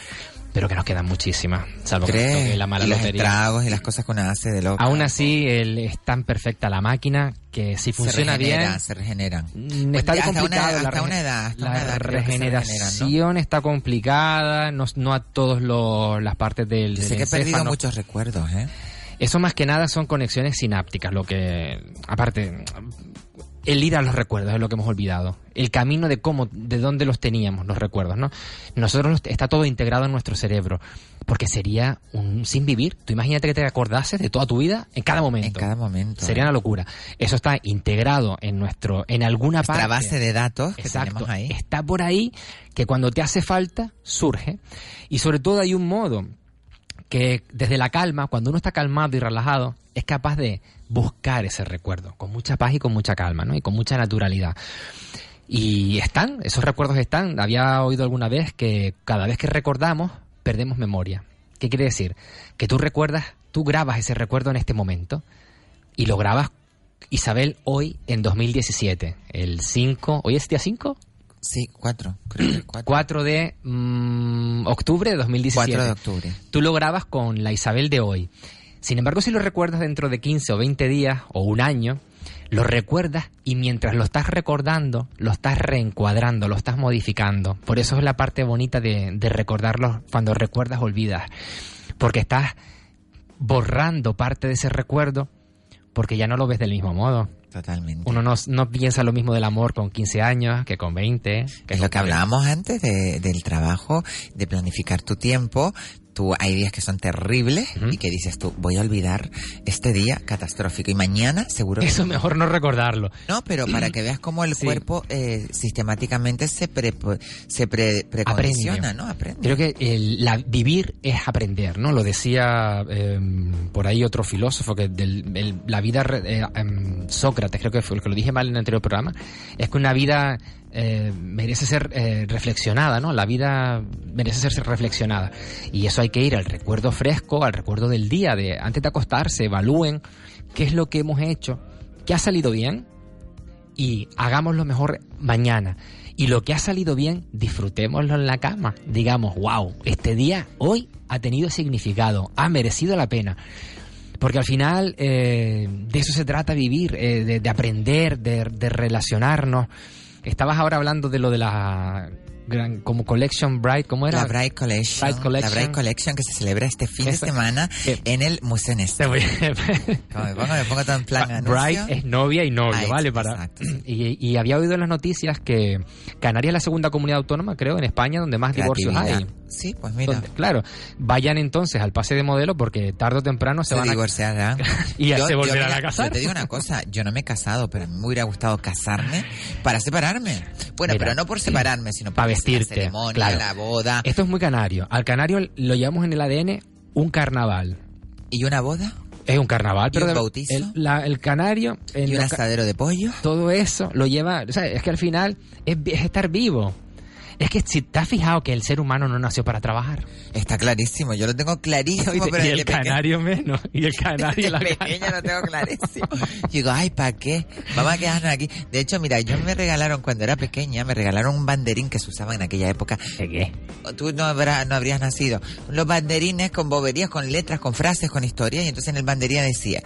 Pero que nos quedan muchísimas, salvo que la mala y los lotería. estragos y las cosas que uno hace de loco. Aún así, el- es tan perfecta la máquina que si funciona se regenera, bien... se regeneran. Mm, Está Hasta complicado una- la, hasta rege- una edad, hasta la una edad regeneración ¿no? está complicada, no, no a todas las partes del, Yo del sé que he perdido muchos recuerdos, ¿eh? Eso más que nada son conexiones sinápticas, lo que, aparte, el ir a los recuerdos es lo que hemos olvidado. El camino de cómo, de dónde los teníamos, los recuerdos, ¿no? Nosotros está todo integrado en nuestro cerebro, porque sería un sin vivir. Tú imagínate que te acordases de toda tu vida en cada momento. En cada momento. Sería ¿eh? una locura. Eso está integrado en nuestro, en alguna Nuestra parte. base de datos que Exacto. tenemos ahí. Está por ahí que cuando te hace falta, surge. Y sobre todo hay un modo que desde la calma, cuando uno está calmado y relajado, es capaz de buscar ese recuerdo con mucha paz y con mucha calma, ¿no? Y con mucha naturalidad. Y están, esos recuerdos están. Había oído alguna vez que cada vez que recordamos, perdemos memoria. ¿Qué quiere decir? Que tú recuerdas, tú grabas ese recuerdo en este momento y lo grabas, Isabel, hoy en 2017, el 5, ¿hoy es día 5? Sí, cuatro, creo que cuatro. 4 de mm, octubre de 2017. 4 de octubre. Tú lo grabas con la Isabel de hoy. Sin embargo, si lo recuerdas dentro de 15 o 20 días o un año, lo recuerdas y mientras lo estás recordando, lo estás reencuadrando, lo estás modificando. Por eso es la parte bonita de, de recordarlo. Cuando recuerdas, olvidas. Porque estás borrando parte de ese recuerdo porque ya no lo ves del mismo modo. Totalmente. Uno no, no piensa lo mismo del amor con 15 años que con 20. Que es lo que hablábamos antes de- del trabajo, de planificar tu tiempo. Tú, hay días que son terribles y que dices tú, voy a olvidar este día catastrófico y mañana seguro que Eso mejor no recordarlo. No, pero para que veas cómo el Sí. cuerpo eh, sistemáticamente se pre, se pre, precondiciona. ¿no? Aprende. Creo que el- la, vivir es aprender, ¿no? Lo decía eh, por ahí otro filósofo que del- el- la vida, eh, em, Sócrates, creo que fue el que lo dije mal en el anterior programa, es que una vida eh, merece ser eh, reflexionada, ¿no? La vida merece ser reflexionada. Y eso hay que ir al recuerdo fresco, al recuerdo del día, de antes de acostarse, evalúen qué es lo que hemos hecho, qué ha salido bien, y hagámoslo mejor mañana. Y lo que ha salido bien, disfrutémoslo en la cama. Digamos, wow, este día hoy ha tenido significado, ha merecido la pena. Porque al final eh, de eso se trata vivir, eh, de, de aprender, de, de relacionarnos. Estabas ahora hablando de lo de la gran, como Collection Bright, ¿cómo era? La Bright Collection, Bright Collection. La Bright Collection que se celebra este fin de semana en el Museo Néstor. Como me pongo, me pongo todo en plan Bright es novia y novio, Ah, ¿vale? Para, y, y había oído en las noticias que Canarias es la segunda comunidad autónoma, creo, en España donde más divorcios hay. Sí, pues mira. Donde- claro, vayan entonces al pase de modelo porque tarde o temprano se, se van a divorciarán. y ya Yo- se yo, volverán mira, a casar. Yo te digo una cosa, yo no me he casado, pero a mí me hubiera gustado casarme para separarme. Bueno, Mira, pero no por separarme, sino para vestirte, la ceremonia, claro. la boda. Esto es muy canario. Al canario lo llevamos en el ADN un carnaval. ¿Y una boda? Es un carnaval, ¿Y pero un de- bautizo? El, la- el canario, en ¿Y un asadero de pollo? todo eso lo lleva. O sea, es que al final es, es estar vivo. Es que si te has fijado que el ser humano no nació para trabajar. Está clarísimo, yo lo tengo clarísimo, y, pero y el pequeño- canario menos. Y el canario la Desde pequeña lo tengo clarísimo. Yo digo, ay, ¿para qué? Vamos a quedarnos aquí. De hecho, mira, yo me regalaron, cuando era pequeña, me regalaron un banderín que se usaba en aquella época. ¿De qué? Tú no, habrá- no habrías nacido. Los banderines con boberías, con letras, con frases, con historias. Y entonces en el banderín decía,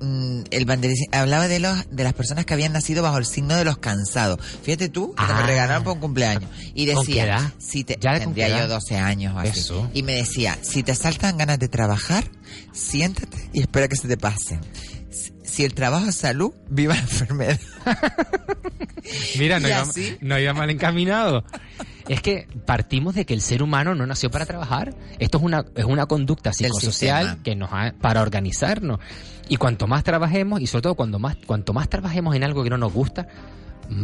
mm, el banderín hablaba de los de las personas que habían nacido bajo el signo de los cansados. Fíjate tú, que me Ah. regalaron por un cumpleaños. Y ¿Con qué decía, edad? si te, ¿Ya tendría yo edad? 12 años o así. Eso. Y me decía, si te saltan ganas de trabajar, siéntate y espera que se te pasen. Si- el trabajo es salud, viva la enfermedad. Mira, no iba, así. no iba mal encaminado. Es que partimos de que el ser humano no nació para trabajar. Esto es una, es una conducta psicosocial que nos ha, para organizarnos. Y cuanto más trabajemos, y sobre todo cuando más, cuanto más trabajemos en algo que no nos gusta,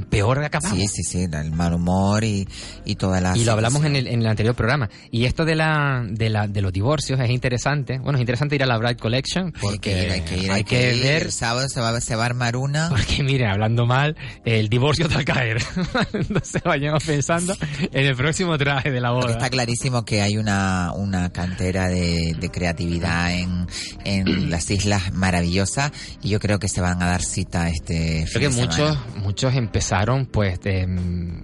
peor acabamos. Sí, sí, sí, el mal humor y, y toda la... Y lo hablamos en el, en el anterior programa. Y esto de la, de la, de los divorcios es interesante. Bueno, es interesante ir a la Bright Collection porque Hay que ir, hay que ir, hay que ir. ver El sábado se va, se va a armar una. Porque miren, hablando mal, el divorcio está al caer. Entonces vayamos pensando en el próximo traje de la Porque boda. está clarísimo que hay una, una cantera de, de creatividad en, en las islas maravillosas y yo creo que se van a dar cita este fin Creo que de muchos, muchos empezaron pues de, mm,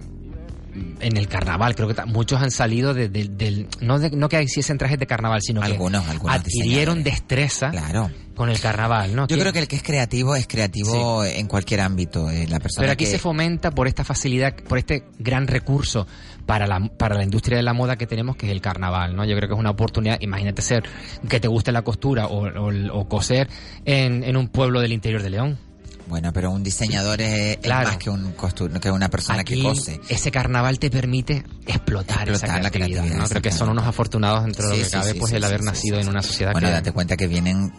en el carnaval. Creo que muchos han salido de- de- del... No, de- no que hiciesen trajes de carnaval, sino Algunos, que algunos adquirieron destreza Claro. con el carnaval. ¿no? Yo creo que el que es creativo es creativo en cualquier ámbito. eh, la persona Pero aquí que- se fomenta por esta facilidad, por este gran recurso para la, para la industria de la moda que tenemos, que es el carnaval, ¿no? Yo creo que es una oportunidad, imagínate ser, que te guste la costura o, o- o coser en, en un pueblo del interior de León. Bueno, pero un diseñador es, es Claro. más que, un costu- que una persona Aquí que cose. ese carnaval te permite explotar, esa Explotar la creatividad, creatividad, ¿no? Creo que son unos afortunados dentro de Sí, lo que sí, cabe, sí, pues el haber nacido en una sociedad Bueno, que... date cuenta que vienen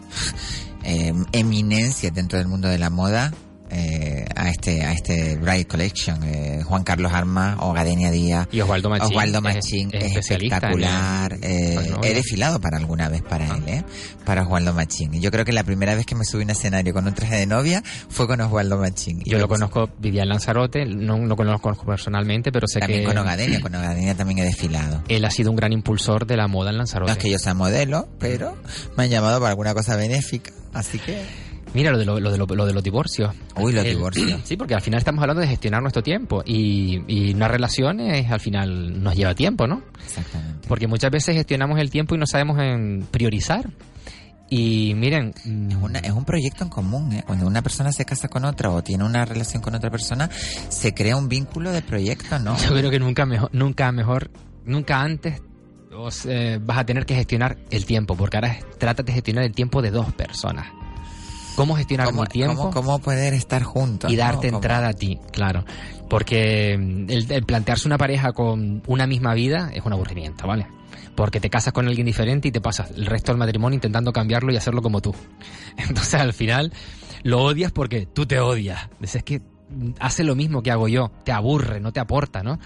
eh, eminencias dentro del mundo de la moda eh, a este a este Bright Collection. eh, Juan Carlos Armas o Gadenia Díaz. Y Osvaldo Machín. Osvaldo es- Machín es es, espectacular. eh, no, he desfilado para alguna vez para él, ¿eh? Para Osvaldo Machín. Y yo creo que la primera vez que me subí a un escenario con un traje de novia fue con Osvaldo Machín. Y Yo lo conozco, vivía en Lanzarote, no lo conozco personalmente, pero sé También que con Ogadenia, con Ogadenia también he desfilado. él ha sido un gran impulsor de la moda en Lanzarote. No es que yo sea modelo, pero me han llamado para alguna cosa benéfica, así que... Mira, lo de, lo, lo de, lo, lo de los divorcios. Uy, los divorcios. Sí, porque al final estamos hablando de gestionar nuestro tiempo y, y una relación es, al final nos lleva tiempo, ¿no? Exactamente. Porque muchas veces gestionamos el tiempo y no sabemos en priorizar. Y miren, Es, una- es un proyecto en común, ¿eh? Cuando una persona se casa con otra o tiene una relación con otra persona, se crea un vínculo de proyecto, ¿no? yo creo que nunca mejor, nunca mejor, nunca antes os, eh, vas a tener que gestionar el tiempo, porque ahora trata de gestionar el tiempo de dos personas. ¿Cómo gestionar ¿Cómo, mi tiempo? cómo- cómo poder estar juntos? y darte entrada a ti, claro. Porque mm, el, el plantearse una pareja con una misma vida es un aburrimiento, ¿vale? Porque te casas con alguien diferente y te pasas el resto del matrimonio intentando cambiarlo y hacerlo como tú. Entonces al final lo odias porque tú te odias. Dices que hace lo mismo que hago yo, te aburre, no te aporta, ¿no?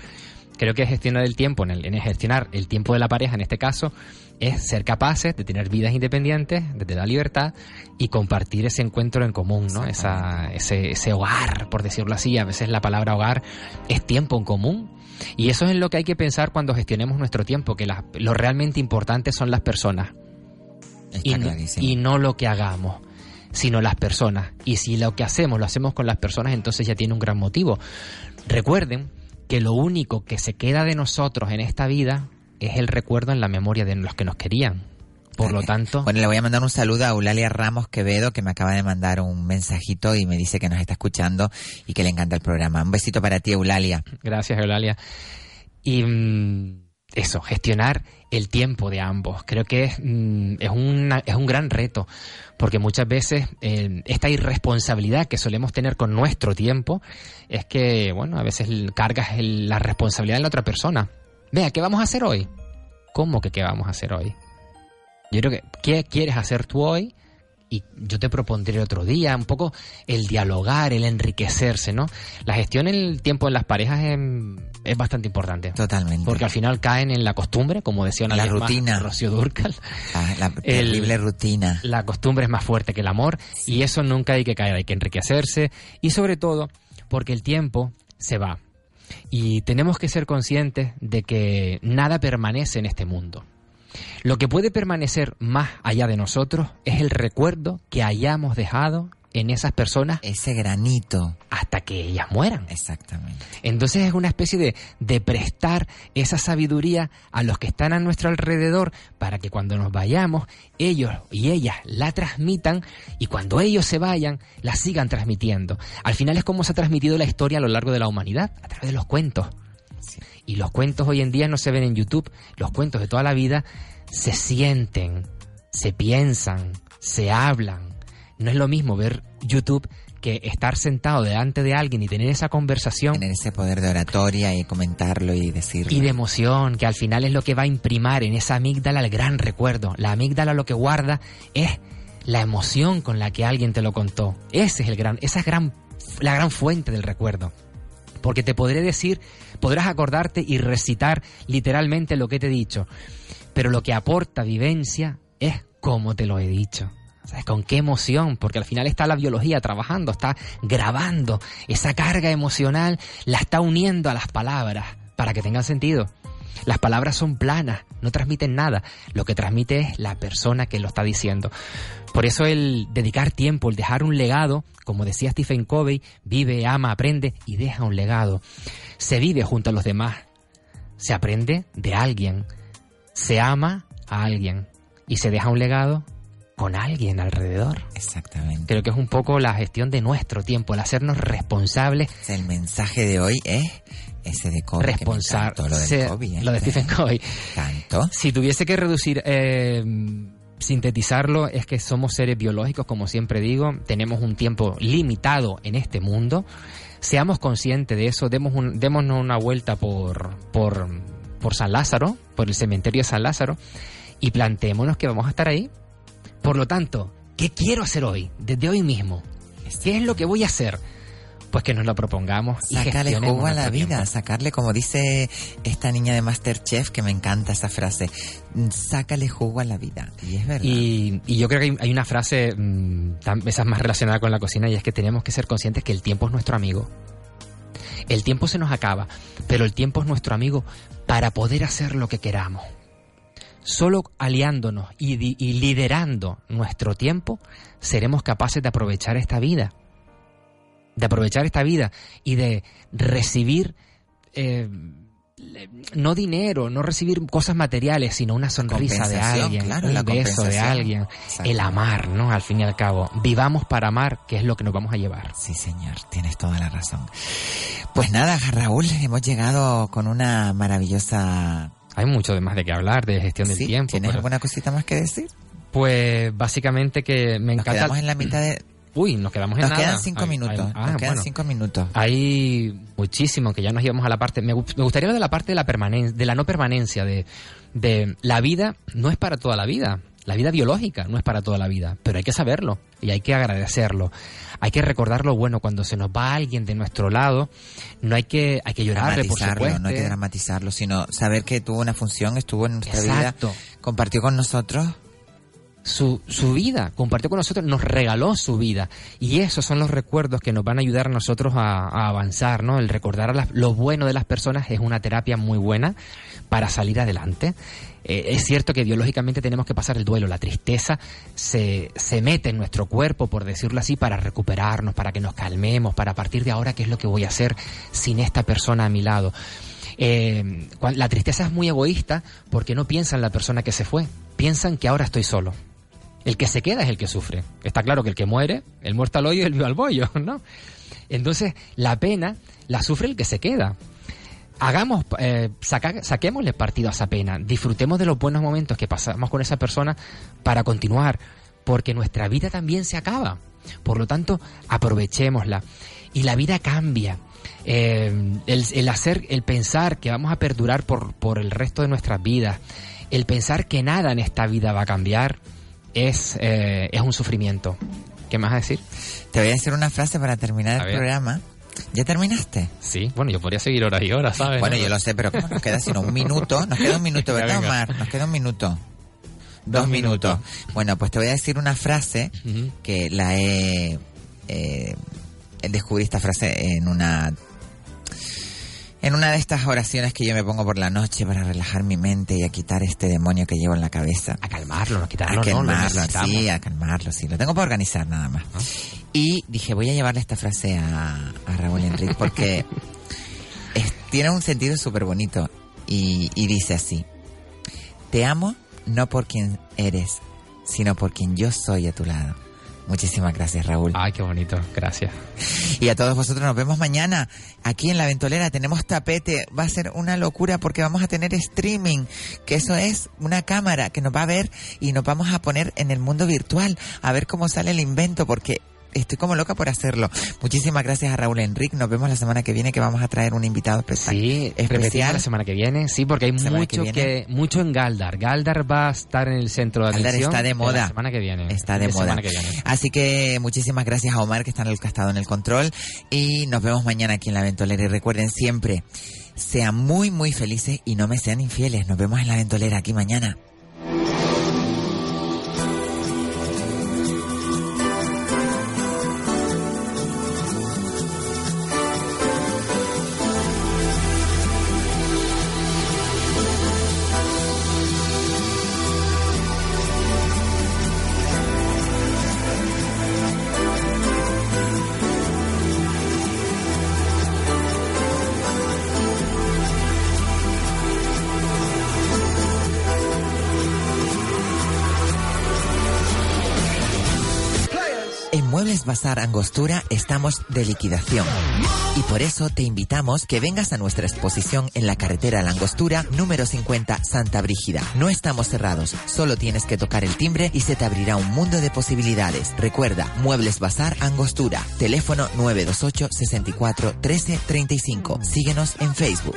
Creo que gestionar el tiempo, en, el, en gestionar el tiempo de la pareja en este caso, es ser capaces de tener vidas independientes, de tener libertad y compartir ese encuentro en común, ¿no? Esa, ese, ese hogar, por decirlo así. A veces la palabra hogar es tiempo en común. Y eso es en lo que hay que pensar cuando gestionemos nuestro tiempo, que la- lo realmente importante son las personas. Y y no lo que hagamos, sino las personas. Y si lo que hacemos lo hacemos con las personas, entonces ya tiene un gran motivo. Recuerden que lo único que se queda de nosotros en esta vida es el recuerdo en la memoria de los que nos querían. Por lo tanto, Bueno, le voy a mandar un saludo a Eulalia Ramos Quevedo, que me acaba de mandar un mensajito y me dice que nos está escuchando y que le encanta el programa. Un besito para ti, Eulalia. Gracias, Eulalia. Y mm, eso, gestionar el tiempo de ambos. Creo que es, mm, es, es un gran reto, porque muchas veces eh, esta irresponsabilidad que solemos tener con nuestro tiempo es que, bueno, a veces cargas la responsabilidad en la otra persona. Vea, ¿qué vamos a hacer hoy? ¿Cómo que qué vamos a hacer hoy? Yo creo que, ¿qué quieres hacer tú hoy? Y yo te propondré otro día, un poco el dialogar, el enriquecerse, ¿no? La gestión en el tiempo en las parejas es, es bastante importante. Totalmente. Porque al final caen en la costumbre, como decía una La vez más rutina. Rocío Durcal. Ah, la terrible rutina. La costumbre es más fuerte que el amor y eso nunca hay que caer, hay que enriquecerse y sobre todo porque el tiempo se va. Y tenemos que ser conscientes de que nada permanece en este mundo. Lo que puede permanecer más allá de nosotros es el recuerdo que hayamos dejado en esas personas. Ese granito. Hasta que ellas mueran. Exactamente. Entonces es una especie de, de prestar esa sabiduría a los que están a nuestro alrededor para que cuando nos vayamos, ellos y ellas la transmitan y cuando ellos se vayan, la sigan transmitiendo. Al final es como se ha transmitido la historia a lo largo de la humanidad, a través de los cuentos. Y los cuentos hoy en día no se ven en YouTube, los cuentos de toda la vida se sienten, se piensan, se hablan. No es lo mismo ver YouTube que estar sentado delante de alguien y tener esa conversación. Tener ese poder de oratoria y comentarlo y decirlo. Y de emoción, que al final es lo que va a imprimar en esa amígdala el gran recuerdo. La amígdala lo que guarda es la emoción con la que alguien te lo contó. Ese es el gran, esa es gran, la gran fuente del recuerdo. Porque te podré decir, podrás acordarte y recitar literalmente lo que te he dicho. Pero lo que aporta vivencia es como te lo he dicho. ¿Sabes? Con qué emoción, porque al final está la biología trabajando, está grabando esa carga emocional, la está uniendo a las palabras para que tengan sentido. Las palabras son planas, no transmiten nada. Lo que transmite es la persona que lo está diciendo. Por eso el dedicar tiempo, el dejar un legado, como decía Stephen Covey, vive, ama, aprende y deja un legado. Se vive junto a los demás. Se aprende de alguien. Se ama a alguien. Y se deja un legado con alguien alrededor. Exactamente. Creo que es un poco la gestión de nuestro tiempo, el hacernos responsables. El mensaje de hoy es ese de Covey. Responsable. Lo ¿eh? lo de Stephen Covey. Tanto. Si tuviese que reducir, eh, sintetizarlo, es que somos seres biológicos, como siempre digo, tenemos un tiempo limitado en este mundo. Seamos conscientes de eso, demos un, démonos una vuelta por, por, por San Lázaro, por el cementerio de San Lázaro, y planteémonos que vamos a estar ahí. Por lo tanto, ¿qué quiero hacer hoy? Desde hoy mismo. ¿Qué es lo que voy a hacer? Pues que nos lo propongamos y Sacarle jugo a la vida, tiempo. sacarle, como dice esta niña de Masterchef, que me encanta esa frase, mm, sácale jugo a la vida. Y es verdad. Y, y yo creo que hay, hay una frase, mm, esa es más relacionada con la cocina, y es que tenemos que ser conscientes que el tiempo es nuestro amigo. El tiempo se nos acaba, pero el tiempo es nuestro amigo para poder hacer lo que queramos. Solo aliándonos y, y liderando nuestro tiempo, seremos capaces de aprovechar esta vida. De aprovechar esta vida y de recibir eh, no dinero, no recibir cosas materiales, sino una sonrisa de alguien, claro, un la beso de alguien, el amar, ¿no? Al fin y al cabo, vivamos para amar, que es lo que nos vamos a llevar. Sí, señor, tienes toda la razón. Pues nada, Raúl, hemos llegado con una maravillosa... Hay mucho de más de qué hablar, de gestión del Sí, tiempo. ¿Tienes pero- alguna cosita más que decir? Pues básicamente que me Nos encanta... quedamos en la mitad de... Uy, nos quedamos en Nos nada. quedan cinco minutos. hay- ah, nos quedan bueno. cinco minutos. Hay muchísimo que ya nos íbamos a la parte. Me, gu- me gustaría hablar de la parte de la permanencia, de la no permanencia, de, de la vida no es para toda la vida. La vida biológica no es para toda la vida, pero hay que saberlo y hay que agradecerlo. Hay que recordar lo bueno cuando se nos va alguien de nuestro lado. No hay que hay que llorarle, por supuesto. no hay que dramatizarlo, sino saber que tuvo una función, estuvo en nuestra Exacto. vida, compartió con nosotros. su, su vida, compartió con nosotros, nos regaló su vida. Y esos son los recuerdos que nos van a ayudar a nosotros a, a avanzar, ¿no? El recordar a las- lo bueno de las personas es una terapia muy buena para salir adelante. Eh, es cierto que biológicamente tenemos que pasar el duelo, la tristeza se, se mete en nuestro cuerpo, por decirlo así, para recuperarnos, para que nos calmemos, para a partir de ahora qué es lo que voy a hacer sin esta persona a mi lado. Eh, la tristeza es muy egoísta porque no piensa en la persona que se fue, piensan que ahora estoy solo. El que se queda es el que sufre. Está claro que el que muere, el muerto al hoyo y el vivo al bollo, ¿no? Entonces, la pena la sufre el que se queda. Hagamos, eh, saca- saquémosle partido a esa pena. Disfrutemos de los buenos momentos que pasamos con esa persona para continuar, porque nuestra vida también se acaba. Por lo tanto, aprovechémosla. Y la vida cambia. Eh, el, el hacer, el pensar que vamos a perdurar por, por el resto de nuestras vidas, el pensar que nada en esta vida va a cambiar, es, eh, es un sufrimiento. ¿Qué más a decir? Te voy a decir una frase para terminar el programa. ¿Ya terminaste? Sí, bueno, yo podría seguir horas y horas, ¿sabes? Bueno, ¿no? yo lo sé, pero ¿cómo nos queda sino un minuto? Nos queda un minuto, ¿verdad. Omar? Nos queda un minuto. Dos, Dos minutos. minutos. Bueno, pues te voy a decir una frase que la he... eh, descubrí esta frase en una... En una de estas oraciones que yo me pongo por la noche para relajar mi mente y a quitar este demonio que llevo en la cabeza. A calmarlo, no quitarlo, A calmarlo, sí, a calmarlo, sí. Lo tengo para organizar nada más. Y dije, voy a llevarle esta frase a, a Raúl Enrique porque es- tiene un sentido súper bonito y, y dice así, te amo no por quien eres, sino por quien yo soy a tu lado. Muchísimas gracias, Raúl. Ay, qué bonito, gracias. Y a todos vosotros nos vemos mañana aquí en La Ventolera. Tenemos tapete. Va a ser una locura porque vamos a tener streaming, que eso es una cámara que nos va a ver y nos vamos a poner en el mundo virtual a ver cómo sale el invento porque estoy como loca por hacerlo. Muchísimas gracias a Raúl Enrique. Nos vemos la semana que viene que vamos a traer un invitado especial. Sí, especial. la semana que viene, sí, porque hay que mucho que, mucho en Galdar. Galdar va a estar en el centro de Galdar atención. está de moda. La semana que viene. Está de moda. que. Así que muchísimas gracias a Omar que está en el castado en el control y nos vemos mañana aquí en La Ventolera y recuerden siempre, sean muy muy felices y no me sean infieles. Nos vemos en La Ventolera aquí mañana. Muebles Bazar Angostura estamos de liquidación. Y por eso te invitamos que vengas a nuestra exposición en la carretera La Angostura, número 50, Santa Brígida. No estamos cerrados, solo tienes que tocar el timbre y se te abrirá un mundo de posibilidades. Recuerda, Muebles Bazar Angostura, teléfono 928 64 13 35. Síguenos en Facebook.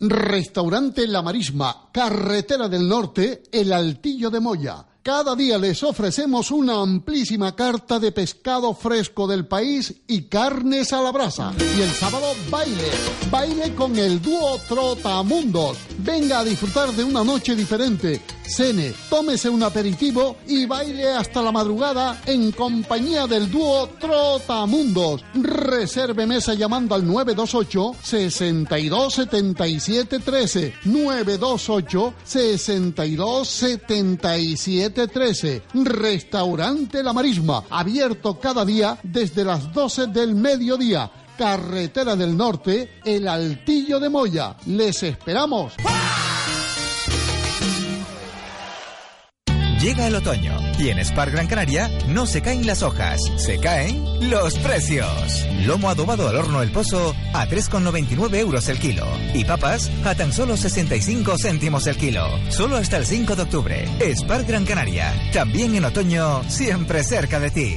Restaurante La Marisma, Carretera del Norte, El Altillo de Moya. Cada día les ofrecemos una amplísima carta de pescado fresco del país y carnes a la brasa. Y el sábado baile, baile con el dúo Trotamundos. Venga a disfrutar de una noche diferente. Cene, tómese un aperitivo y baile hasta la madrugada en compañía del dúo Trotamundos. Reserve mesa llamando al 928 62 77 13 928 62 77 13 Restaurante La Marisma, abierto cada día desde las 12 del mediodía. Carretera del Norte, El Altillo de Moya. Les esperamos. Llega el otoño y en Spar Gran Canaria no se caen las hojas, se caen los precios. Lomo adobado al horno El Pozo a 3,99 euros el kilo. Y papas a tan solo 65 céntimos el kilo. Solo hasta el 5 de octubre. Spar Gran Canaria. También en otoño, siempre cerca de ti.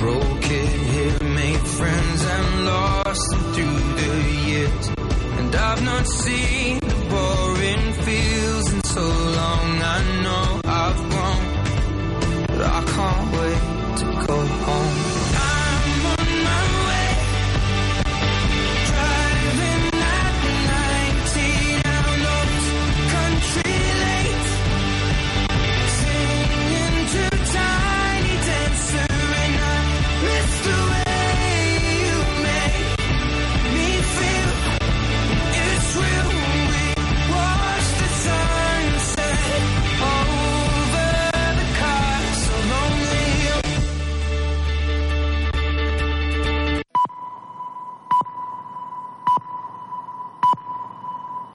broke it here, made friends and lost through the years. And I've not seen the boring fields in so long. I know I've grown, but I can't wait